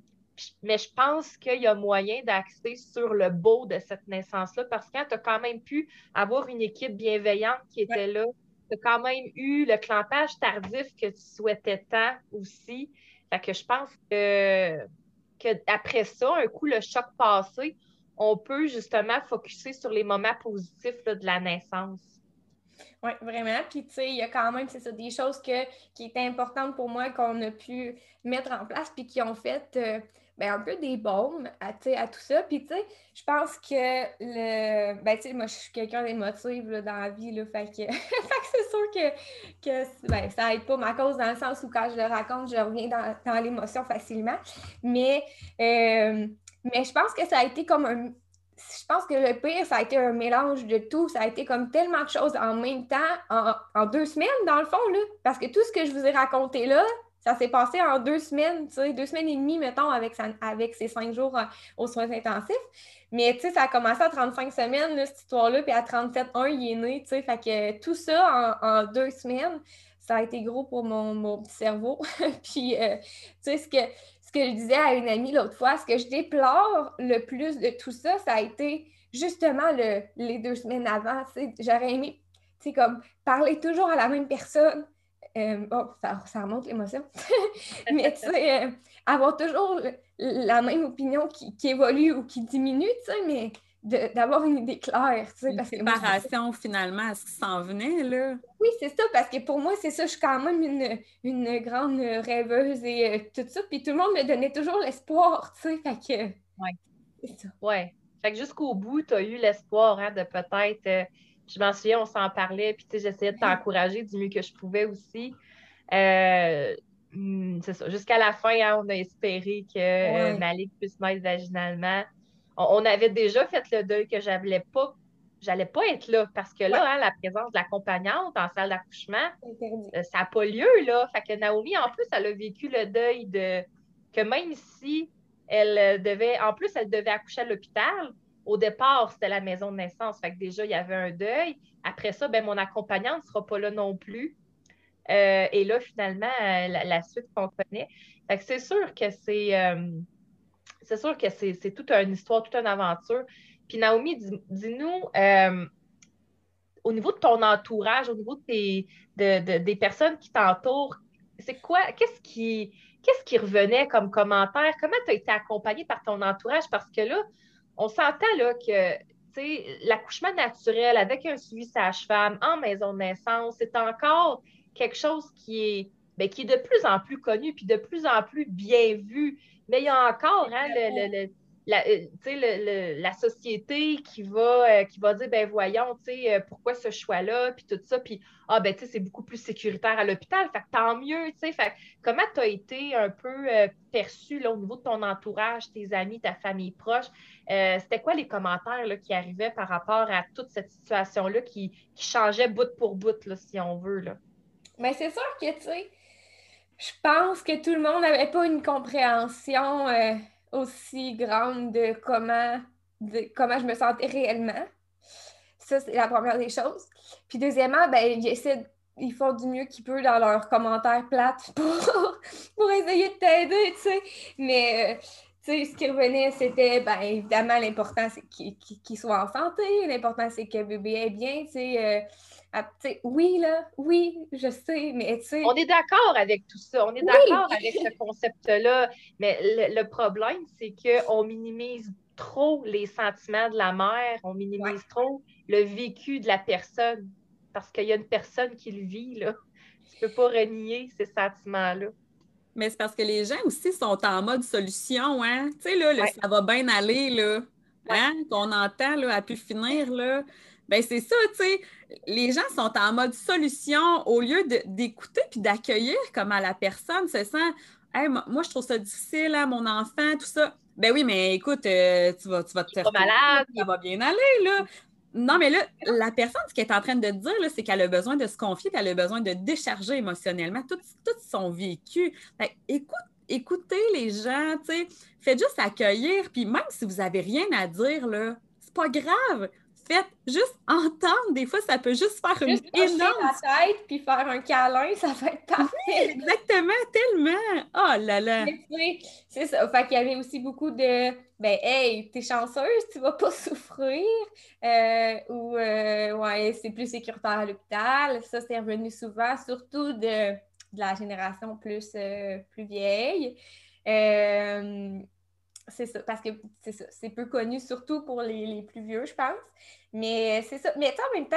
mais je pense qu'il y a moyen d'axer sur le beau de cette naissance-là parce que quand tu as quand même pu avoir une équipe bienveillante qui était là, tu as quand même eu le clantage tardif que tu souhaitais tant aussi. Fait que je pense que, que après ça, un coup, le choc passé, on peut justement focuser sur les moments positifs de la naissance. Oui, vraiment. Puis, tu sais, il y a quand même, c'est ça, des choses que, qui étaient importantes pour moi qu'on a pu mettre en place, puis qui ont fait euh, ben, un peu des baumes à, à tout ça. Puis, tu sais, je pense que le. Ben, tu sais, moi, je suis quelqu'un d'émotive dans la vie, là. Fait que, c'est sûr que, que ben, ça aide pas ma cause dans le sens où quand je le raconte, je reviens dans, l'émotion facilement. Mais, euh, mais je pense que ça a été comme un je pense que le pire, ça a été un mélange de tout. Ça a été comme tellement de choses en même temps, en, deux semaines, dans le fond, là. Parce que tout ce que je vous ai raconté là, ça s'est passé en deux semaines, deux semaines et demie, mettons, avec, ces cinq jours euh, aux soins intensifs. Mais, tu sais, ça a commencé à 35 semaines, cette histoire-là, puis à 37, 1, il est né, tu sais. Fait que tout ça en, deux semaines, ça a été gros pour mon, petit cerveau. puis, euh, tu sais, ce que, que je disais à une amie l'autre fois, ce que je déplore le plus de tout ça, ça a été justement le, les deux semaines avant. J'aurais aimé, comme parler toujours à la même personne. Euh, oh, ça, ça remonte l'émotion. Mais tu sais, euh, avoir toujours la même opinion qui, qui, évolue ou qui diminue, tu sais, mais d'avoir une idée claire. Tu sais, une séparation finalement, à ce qui s'en venait, là? Oui, c'est ça, parce que pour moi, c'est ça, je suis quand même une, une grande rêveuse et euh, tout ça, puis tout le monde me donnait toujours l'espoir, tu sais, fait que... Oui. C'est ça. Ouais. Fait que jusqu'au bout, tu as eu l'espoir hein, de peut-être... Euh, je m'en souviens, on s'en parlait, puis tu sais, j'essayais de t'encourager du mieux que je pouvais aussi. Euh, hmm, c'est ça. Jusqu'à la fin, hein, on a espéré que Malik puisse naître vaginalement on, avait déjà fait le deuil que j'allais pas j'allais pas être là parce que là, hein, la présence de l'accompagnante en salle d'accouchement, euh, ça n'a pas lieu, là. Fait que Naomi, en plus, elle a vécu le deuil de que même si elle euh, devait, en plus, elle devait accoucher à l'hôpital, au départ, c'était la maison de naissance. Fait que déjà, il y avait un deuil. Après ça, ben, mon accompagnante ne sera pas là non plus. Euh, et là, finalement, la, suite qu'on connaît. Fait que c'est sûr que c'est c'est sûr que c'est toute une histoire, toute une aventure. Puis Naomi, dis-nous, euh, au niveau de ton entourage, au niveau de des personnes qui t'entourent, c'est quoi, qu'est-ce qui, qu'est-ce qui revenait comme commentaire? Comment tu as été accompagnée par ton entourage? Parce que là, on s'entend que l'accouchement naturel avec un suivi sage-femme en maison de naissance, c'est encore quelque chose qui est, bien, qui est de plus en plus connu puis de plus en plus bien vu. Mais il y a encore hein, le, la, euh, la, société qui va, euh, qui va dire, ben voyons, euh, pourquoi ce choix-là, puis tout ça, puis ah, ben, c'est beaucoup plus sécuritaire à l'hôpital, fait tant mieux, tu sais. Comment tu as été un peu perçu là, au niveau de ton entourage, tes amis, ta famille proche? C'était quoi les commentaires là, qui arrivaient par rapport à toute cette situation-là qui, changeait bout pour bout, si on veut, là? Mais c'est sûr que, tu sais, je pense que tout le monde n'avait pas une compréhension euh, aussi grande de comment, de comment je me sentais réellement. Ça, c'est la première des choses. Puis deuxièmement, ben, ils, font du mieux qu'ils peuvent dans leurs commentaires plates pour, pour essayer de t'aider, tu sais. Mais, euh, sais, ce qui revenait, c'était, ben, évidemment, l'important, c'est qu'il soit en santé. L'important, c'est que le bébé est bien, tu sais. Euh, ah, oui, là, oui, je sais, mais tu sais. On est d'accord avec tout ça. On est d'accord avec ce concept-là. Mais le, problème, c'est qu'on minimise trop les sentiments de la mère, on minimise trop le vécu de la personne. Parce qu'il y a une personne qui le vit, là. Tu peux pas renier ces sentiments-là. Mais c'est parce que les gens aussi sont en mode solution, hein? Tu sais, là, ça va bien aller, là. Hein? Qu'on entend, là, à pu finir, là. Ben c'est ça, tu sais. Les gens sont en mode solution au lieu d'écouter puis d'accueillir comme à la personne se sent hey, moi, je trouve ça difficile, hein, mon enfant, tout ça. Ben oui, mais écoute, euh, tu vas, tu vas te faire. malade. Ça va bien aller, là. Non, mais là, la personne, ce qu'elle est en train de dire, c'est qu'elle a besoin de se confier, qu'elle a besoin de décharger émotionnellement tout, tout son vécu. écoute, écoutez les gens, tu sais, faites juste accueillir, puis même si vous n'avez rien à dire, là, c'est pas grave faites juste entendre. Des fois, ça peut juste faire une énorme... la tête puis faire un câlin, ça va être parfait. exactement, tellement. Oh là là. C'est ça. Fait qu'il y avait aussi beaucoup de ben hey, t'es chanceuse, tu vas pas souffrir. Euh, ou euh, ouais, c'est plus sécuritaire à l'hôpital. Ça, c'est revenu souvent, surtout de, la génération plus, euh, plus vieille. C'est ça, parce que c'est ça, c'est peu connu, surtout pour les, plus vieux, je pense. Mais c'est ça. Mais en même temps,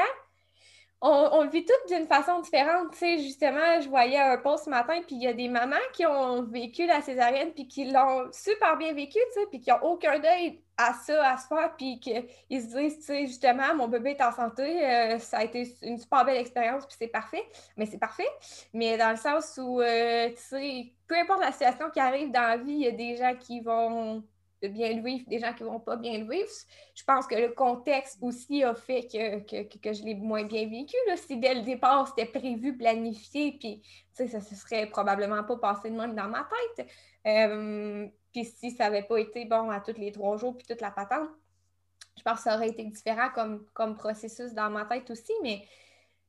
on, le vit toutes d'une façon différente. Tu sais, justement, je voyais un post ce matin, puis il y a des mamans qui ont vécu la césarienne, puis qui l'ont super bien vécu, puis qui n'ont aucun deuil à ça, à se faire, puis qu'ils se disent, justement, mon bébé est en santé, euh, ça a été une super belle expérience, puis c'est parfait. Mais c'est parfait. Mais dans le sens où, euh, tu sais, peu importe la situation qui arrive dans la vie, il y a des gens qui vont bien le vivre, des gens qui ne vont pas bien le vivre. Je pense que le contexte aussi a fait que, que, je l'ai moins bien vécu. Là. Si dès le départ, c'était prévu, planifié, puis ça ne se serait probablement pas passé de même dans ma tête. Euh, puis si ça n'avait pas été bon à tous les trois jours, puis toute la patente, je pense que ça aurait été différent comme, comme processus dans ma tête aussi, mais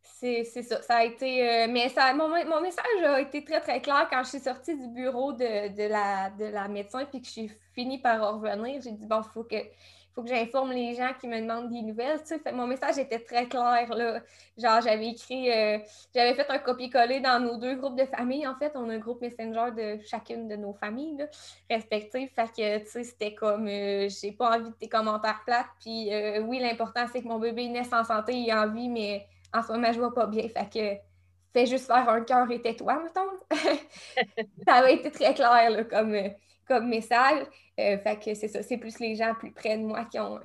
c'est ça. Ça a été. mais ça, mon, mon, message a été très, très clair quand je suis sortie du bureau de, de, la, de la médecin puis que suis fini par revenir. J'ai dit, bon, il faut que faut que j'informe les gens qui me demandent des nouvelles. Tu sais, mon message était très clair. Là. Genre, j'avais écrit, euh, j'avais fait un copier-coller dans nos deux groupes de famille. En fait, on a un groupe Messenger de chacune de nos familles respectives. Fait que, tu sais, c'était comme, euh, j'ai pas envie de tes commentaires plates. Puis, euh, oui, l'important, c'est que mon bébé naisse en santé et en vie, mais en ce moment, je vois pas bien. Fait que, fais juste faire un cœur et tais-toi, mettons. ça avait été très clair, là, comme comme message. Euh, fait que c'est ça, c'est plus les gens plus près de moi qui ont.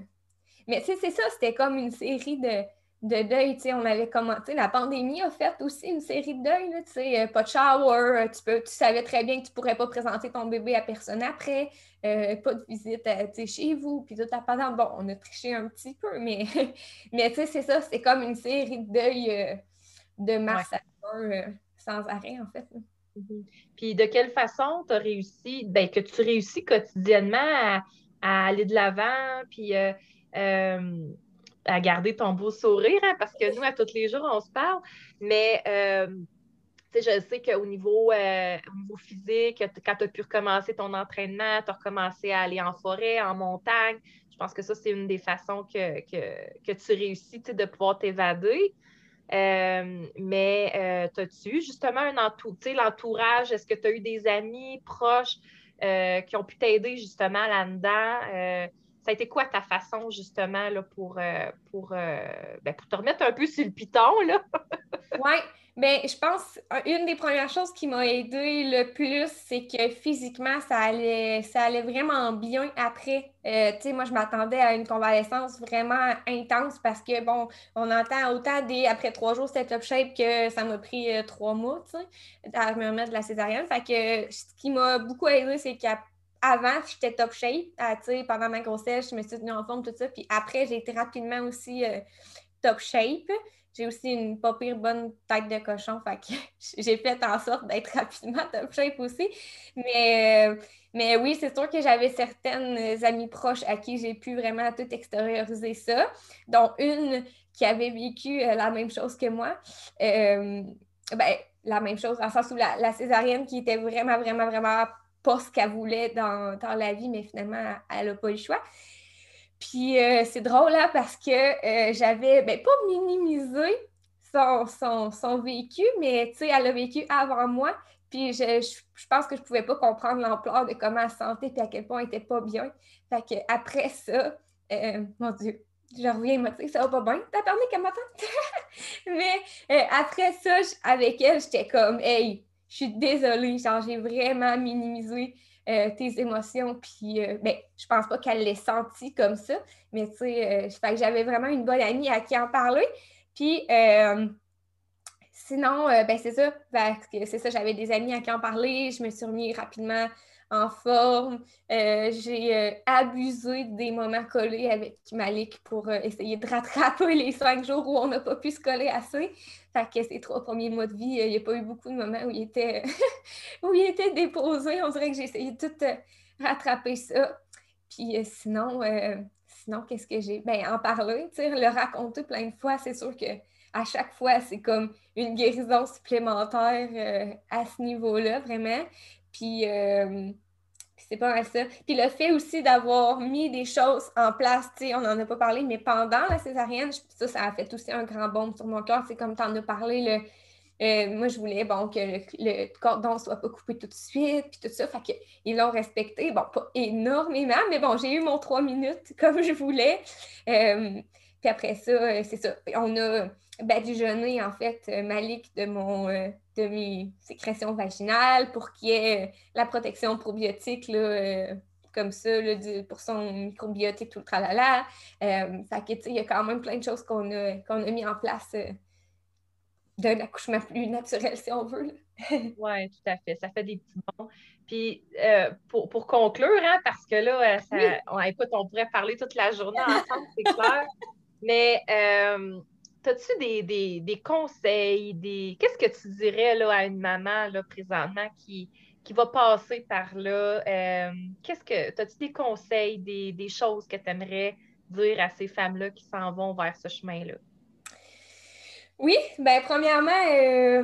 Mais tu sais, c'est ça, c'était comme une série de, de deuil. Tu sais, on avait commenté, la pandémie a fait aussi une série de deuil. Tu sais, euh, pas de shower, euh, tu, peux, tu savais très bien que tu pourrais pas présenter ton bébé à personne après, pas de visite chez vous, puis tout à pendant. Bon, on a triché un petit peu, mais, mais tu sais, c'est ça, c'est comme une série de deuil de mars à sans arrêt, en fait. Mhm. Puis de quelle façon tu as réussi, ben, que tu réussis quotidiennement à, aller de l'avant, puis euh, euh, à garder ton beau sourire, hein, parce que nous, à tous les jours, on se parle, mais euh, je sais qu'au niveau, niveau physique, quand tu as pu recommencer ton entraînement, tu as recommencé à aller en forêt, en montagne, je pense que ça, c'est une des façons que, que, que tu réussis de pouvoir t'évader. Euh, mais euh, as-tu justement un l'entourage? Est-ce que tu as eu des amis proches euh, qui ont pu t'aider justement là-dedans? Ça a été quoi ta façon justement là, pour, pour, ben, pour te remettre un peu sur le piton? oui, Bien, je pense une des premières choses qui m'a aidé le plus, c'est que physiquement, ça allait, ça allait vraiment bien après. Euh, moi, je m'attendais à une convalescence vraiment intense parce que, bon, on entend autant des après trois jours, c'était top shape que ça m'a pris euh, trois mois, à me remettre de la césarienne. Que ce qui m'a beaucoup aidé, c'est qu'avant, j'étais top shape. Sais, pendant ma grossesse, je me suis tenue en forme, tout ça. Puis après, j'ai été rapidement aussi euh, top shape. J'ai aussi une pas pire bonne tête de cochon, fait que j'ai fait en sorte d'être rapidement top shape aussi. Mais, euh, mais oui, c'est sûr que j'avais certaines amies proches à qui j'ai pu vraiment tout extérioriser ça, dont une qui avait vécu euh, la même chose que moi. Euh, ben, la même chose, en sens où la, césarienne qui était vraiment, vraiment, vraiment pas ce qu'elle voulait dans, dans, la vie, mais finalement, elle n'a pas eu le choix. Puis euh, c'est drôle là parce que euh, j'avais, ben, pas minimisé son, son, vécu, mais tu sais, elle a vécu avant moi. Puis je, je, pense que je pouvais pas comprendre l'ampleur de comment elle se sentait et à quel point elle était pas bien. Fait que après ça, euh, mon Dieu, je reviens dit, ça va pas bien, t'as permis qu'elle m'attende? mais après ça, avec elle, j'étais comme, hey, je suis désolée, genre, j'ai vraiment minimisé euh, tes émotions. Puis, euh, ben, je pense pas qu'elle l'ait senti comme ça, mais tu sais, euh, j'avais vraiment une bonne amie à qui en parler. Puis, sinon, ben, c'est ça, c'est ça, j'avais des amis à qui en parler. Je me suis remis rapidement en forme. j'ai abusé des moments collés avec Malik pour essayer de rattraper les cinq jours où on n'a pas pu se coller assez. Fait que ces trois premiers mois de vie, il n'y a pas eu beaucoup de moments où il était, où il était déposé. On dirait que j'ai essayé de tout rattraper ça. Puis sinon, sinon qu'est-ce que j'ai? Ben, en parler, le raconter plein de fois, c'est sûr que à chaque fois, c'est comme une guérison supplémentaire à ce niveau-là, vraiment. Puis, c'est pas mal ça. Puis le fait aussi d'avoir mis des choses en place, tu sais, on n'en a pas parlé, mais pendant la césarienne, ça, ça a fait aussi un grand bombe sur mon cœur. C'est comme tu en as parlé, le, euh, moi, je voulais bon, que le, cordon ne soit pas coupé tout de suite, puis tout ça. Fait qu'ils l'ont respecté. Bon, pas énormément, mais bon, j'ai eu mon trois minutes comme je voulais. Euh, puis après ça, euh, c'est ça. On a badigeonné, en fait, Malik de mon de mes sécrétions vaginales pour qu'il y ait la protection probiotique là, comme ça, pour son microbiotique, tout le tralala. Euh, fait que, il y a quand même plein de choses qu'on a, qu'on a mis en place d'un accouchement plus naturel, si on veut. oui, tout à fait. Ça fait des petits bons. Puis, euh, pour, pour, conclure, hein, parce que là, euh, ça, on, écoute, on pourrait parler toute la journée ensemble, c'est clair. Mais, euh, as-tu des, des, conseils, des... qu'est-ce que tu dirais là, à une maman là, présentement qui, qui va passer par là? qu'est-ce que, as-tu des conseils, des, des choses que tu aimerais dire à ces femmes-là qui s'en vont vers ce chemin-là? Oui, ben premièrement, euh,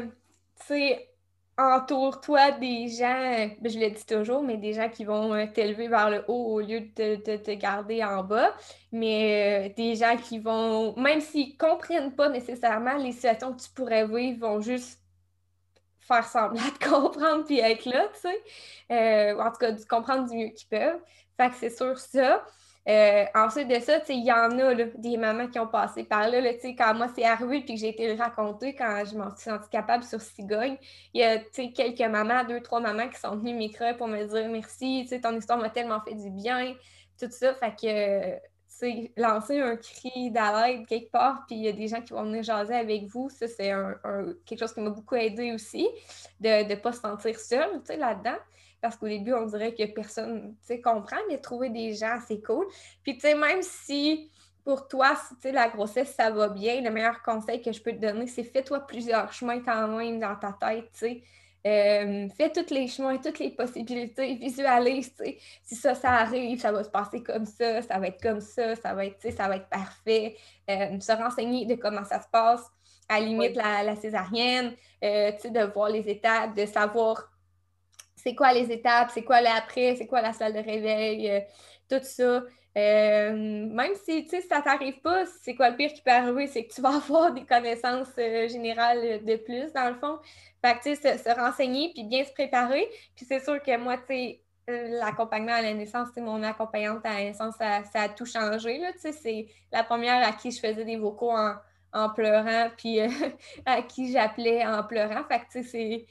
tu sais, entoure-toi des gens, ben, je le dis toujours, mais des gens qui vont euh, t'élever vers le haut au lieu de te, garder en bas, mais euh, des gens qui vont, même s'ils ne comprennent pas nécessairement les situations que tu pourrais vivre, vont juste faire semblant de comprendre puis être là, tu sais. en tout cas, de comprendre du mieux qu'ils peuvent. Fait que c'est sûr ça. Euh, ensuite de ça, il y en a des mamans qui ont passé par là. quand moi, c'est arrivé et que j'ai été le raconter quand je m'en suis sentie capable sur Cigogne, il y a quelques mamans, deux, trois mamans qui sont venues m'écrire pour me dire merci, ton histoire m'a tellement fait du bien, tout ça. Fait que, lancer un cri d'aide quelque part, puis il y a des gens qui vont venir jaser avec vous, ça, c'est quelque chose qui m'a beaucoup aidé aussi, de ne pas se sentir seule là-dedans parce qu'au début, on dirait que personne comprend, mais trouver des gens, c'est cool. Puis, tu sais, même si pour toi, si la grossesse, ça va bien, le meilleur conseil que je peux te donner, c'est fais-toi plusieurs chemins quand même dans ta tête, tu sais. Euh, fais tous les chemins, toutes les possibilités, visualise, si ça, ça arrive, ça va se passer comme ça, ça va être comme ça, ça va être, ça va être parfait. Euh, se renseigner de comment ça se passe, à la limite la, la, césarienne, euh, de voir les étapes, de savoir c'est quoi les étapes, c'est quoi l'après, c'est quoi la salle de réveil, euh, tout ça. Euh, même si ça t'arrive pas, c'est quoi le pire qui peut arriver, c'est que tu vas avoir des connaissances euh, générales de plus, dans le fond. Fait que, tu sais, se, renseigner puis bien se préparer. Puis c'est sûr que moi, tu sais, l'accompagnement à la naissance, c'est mon accompagnante à la naissance, ça, a tout changé. Là, c'est la première à qui je faisais des vocaux en, pleurant, puis à qui j'appelais en pleurant. Fait que, tu sais,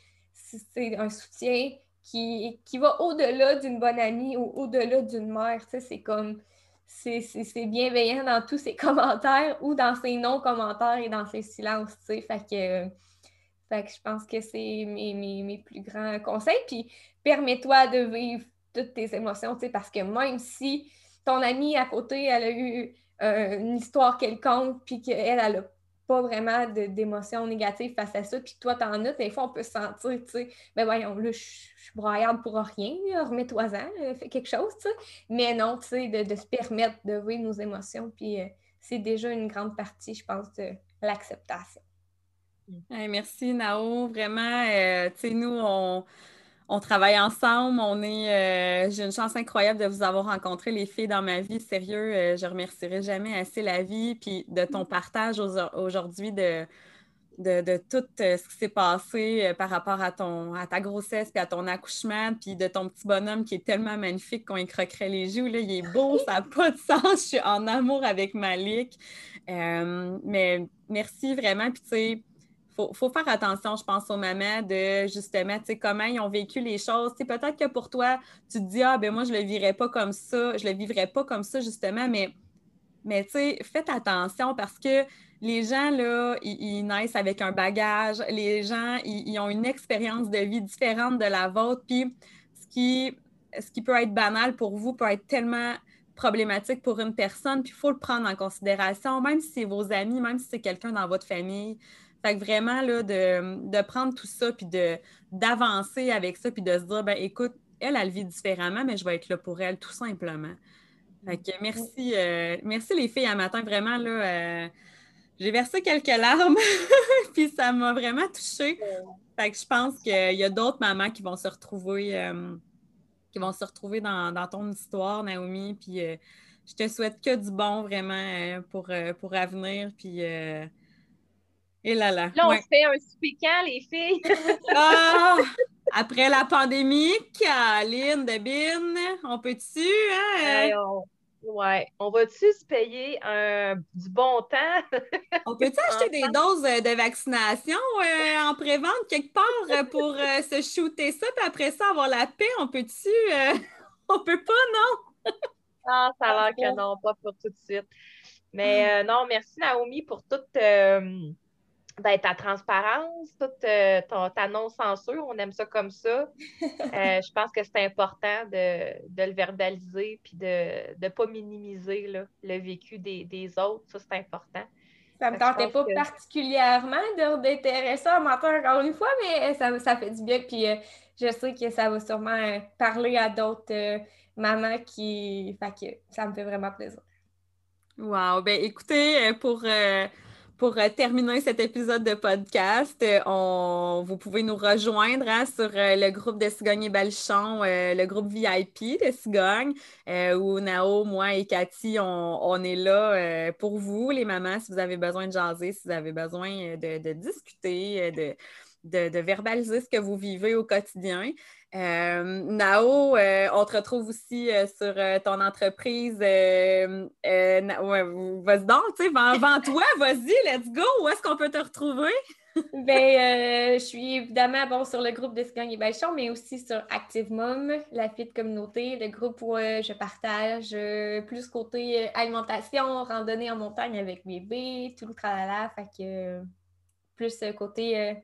c'est un soutien qui, qui va au-delà d'une bonne amie ou au-delà d'une mère. C'est comme c'est bienveillant dans tous ses commentaires ou dans ses non-commentaires et dans ses silences. Fait que, fait que je pense que c'est mes, mes, plus grands conseils. Puis permets-toi de vivre toutes tes émotions, parce que même si ton amie à côté, elle a eu euh, une histoire quelconque, puis qu'elle, elle a pas vraiment d'émotions négatives face à ça, puis toi, t'en as, des fois, on peut se sentir, tu sais, ben voyons, là, je suis broyarde pour rien, remets-toi-en, euh, fais quelque chose, tu sais. Mais non, tu sais, de, se permettre de vivre nos émotions, puis euh, c'est déjà une grande partie, je pense, de l'acceptation. merci, Nao. Vraiment, euh, tu sais, nous, on on travaille ensemble. On est, euh, j'ai une chance incroyable de vous avoir rencontré, les filles, dans ma vie. Sérieux, euh, je remercierai jamais assez la vie, puis de ton partage aujourd'hui de, de, tout euh, ce qui s'est passé par rapport à, ton, à ta grossesse, puis à ton accouchement, puis de ton petit bonhomme qui est tellement magnifique qu'on y croquerait les joues. Là. Il est beau, ça n'a pas de sens. Je suis en amour avec Malik. mais merci vraiment. Puis tu sais, faut, faut faire attention, je pense, aux mamans de justement, tu sais, comment ils ont vécu les choses. Peut-être que pour toi, tu te dis, ah, ben moi, je le vivrais pas comme ça, je le vivrais pas comme ça, justement, mais, mais tu sais, faites attention parce que les gens, là, ils, naissent avec un bagage, les gens, ils, ont une expérience de vie différente de la vôtre, puis ce qui, ce qui peut être banal pour vous peut être tellement problématique pour une personne, puis il faut le prendre en considération, même si c'est vos amis, même si c'est quelqu'un dans votre famille. Fait que vraiment, là, de, prendre tout ça, puis d'avancer avec ça, puis de se dire, ben écoute, elle, elle vit différemment, mais je vais être là pour elle, tout simplement. Fait que merci, euh, merci les filles, à matin, vraiment, là, euh, j'ai versé quelques larmes, puis ça m'a vraiment touchée. Fait que je pense qu'il y a d'autres mamans qui vont se retrouver, euh, qui vont se retrouver dans, ton histoire, Naomi, puis je te souhaite que du bon, vraiment, pour, pour avenir, puis et là là. Là, on se fait un souper les filles? ah! Après la pandémie, Caline, Debine, on peut-tu? Hein? on... Ouais. On va-tu se payer un... du bon temps? on peut-tu acheter des doses de vaccination euh, en pré-vente quelque part euh, pour euh, se shooter ça, puis après ça, avoir la paix? On peut-tu? on peut pas, non? ah, ça a l'air que non, pas pour tout de suite. Mais non, merci Naomi pour toute ben, ta transparence, toute euh, ta non-censure, on aime ça comme ça. Euh, je pense que c'est important de, le verbaliser puis de ne pas minimiser le vécu des, autres. Ça, c'est important. Ça ne me tentait pas particulièrement d'intéresser à mentir encore une fois, mais ça, ça fait du bien. Puis euh, je sais que ça va sûrement parler à d'autres mamans qui. Fait que ça me fait vraiment plaisir. Wow! Ben écoutez, pour pour euh, terminer cet épisode de podcast, on, vous pouvez nous rejoindre hein, sur le groupe de Cigogne et Balchon, le groupe VIP de Cigogne, où Nao, moi et Cathy, on, est là pour vous, les mamans, si vous avez besoin de jaser, si vous avez besoin de, discuter, de, verbaliser ce que vous vivez au quotidien. Euh, Nao, euh, on te retrouve aussi euh, sur ton entreprise. vas-y donc, tu sais, vends, toi, vas-y, let's go. Où est-ce qu'on peut te retrouver? ben, je suis évidemment bon sur le groupe Desgang et Bachon, mais aussi sur Active Mom, la fille de communauté, le groupe où je partage plus côté alimentation, randonnée en montagne avec bébé, tout le tralala, fait que plus côté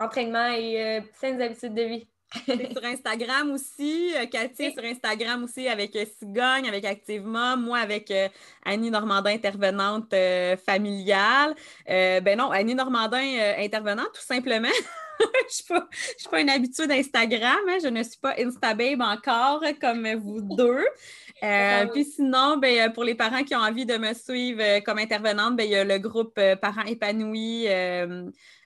entraînement et saines habitudes de vie sur Instagram aussi. Euh, Cathy sur Instagram aussi avec euh, Cigogne, avec Activement, moi avec euh, Annie Normandin, intervenante familiale. ben non, Annie Normandin, intervenante, tout simplement. je ne suis pas une habitude d'Instagram, hein. je ne suis pas Instababe encore comme vous deux. Puis sinon, ben, pour les parents qui ont envie de me suivre comme intervenante, ben, il y a le groupe Parents épanouis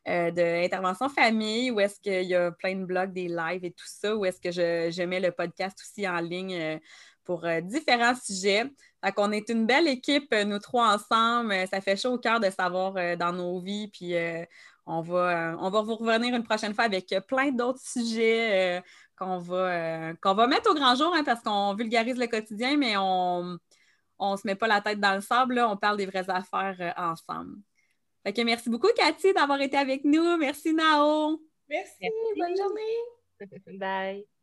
euh, d'intervention famille, où est-ce qu'il y a plein de blogs, des lives et tout ça, où est-ce que je, mets le podcast aussi en ligne euh, pour euh, différents sujets. Fait qu'on est une belle équipe, nous trois ensemble. Ça fait chaud au cœur de savoir dans nos vies. Puis on, va, on va vous revenir une prochaine fois avec plein d'autres sujets qu'on va, qu'on va mettre au grand jour hein, parce qu'on vulgarise le quotidien, mais on ne se met pas la tête dans le sable. on parle des vraies affaires ensemble merci beaucoup, Cathy, d'avoir été avec nous. Merci, Nao. Merci. Bonne journée. Bye.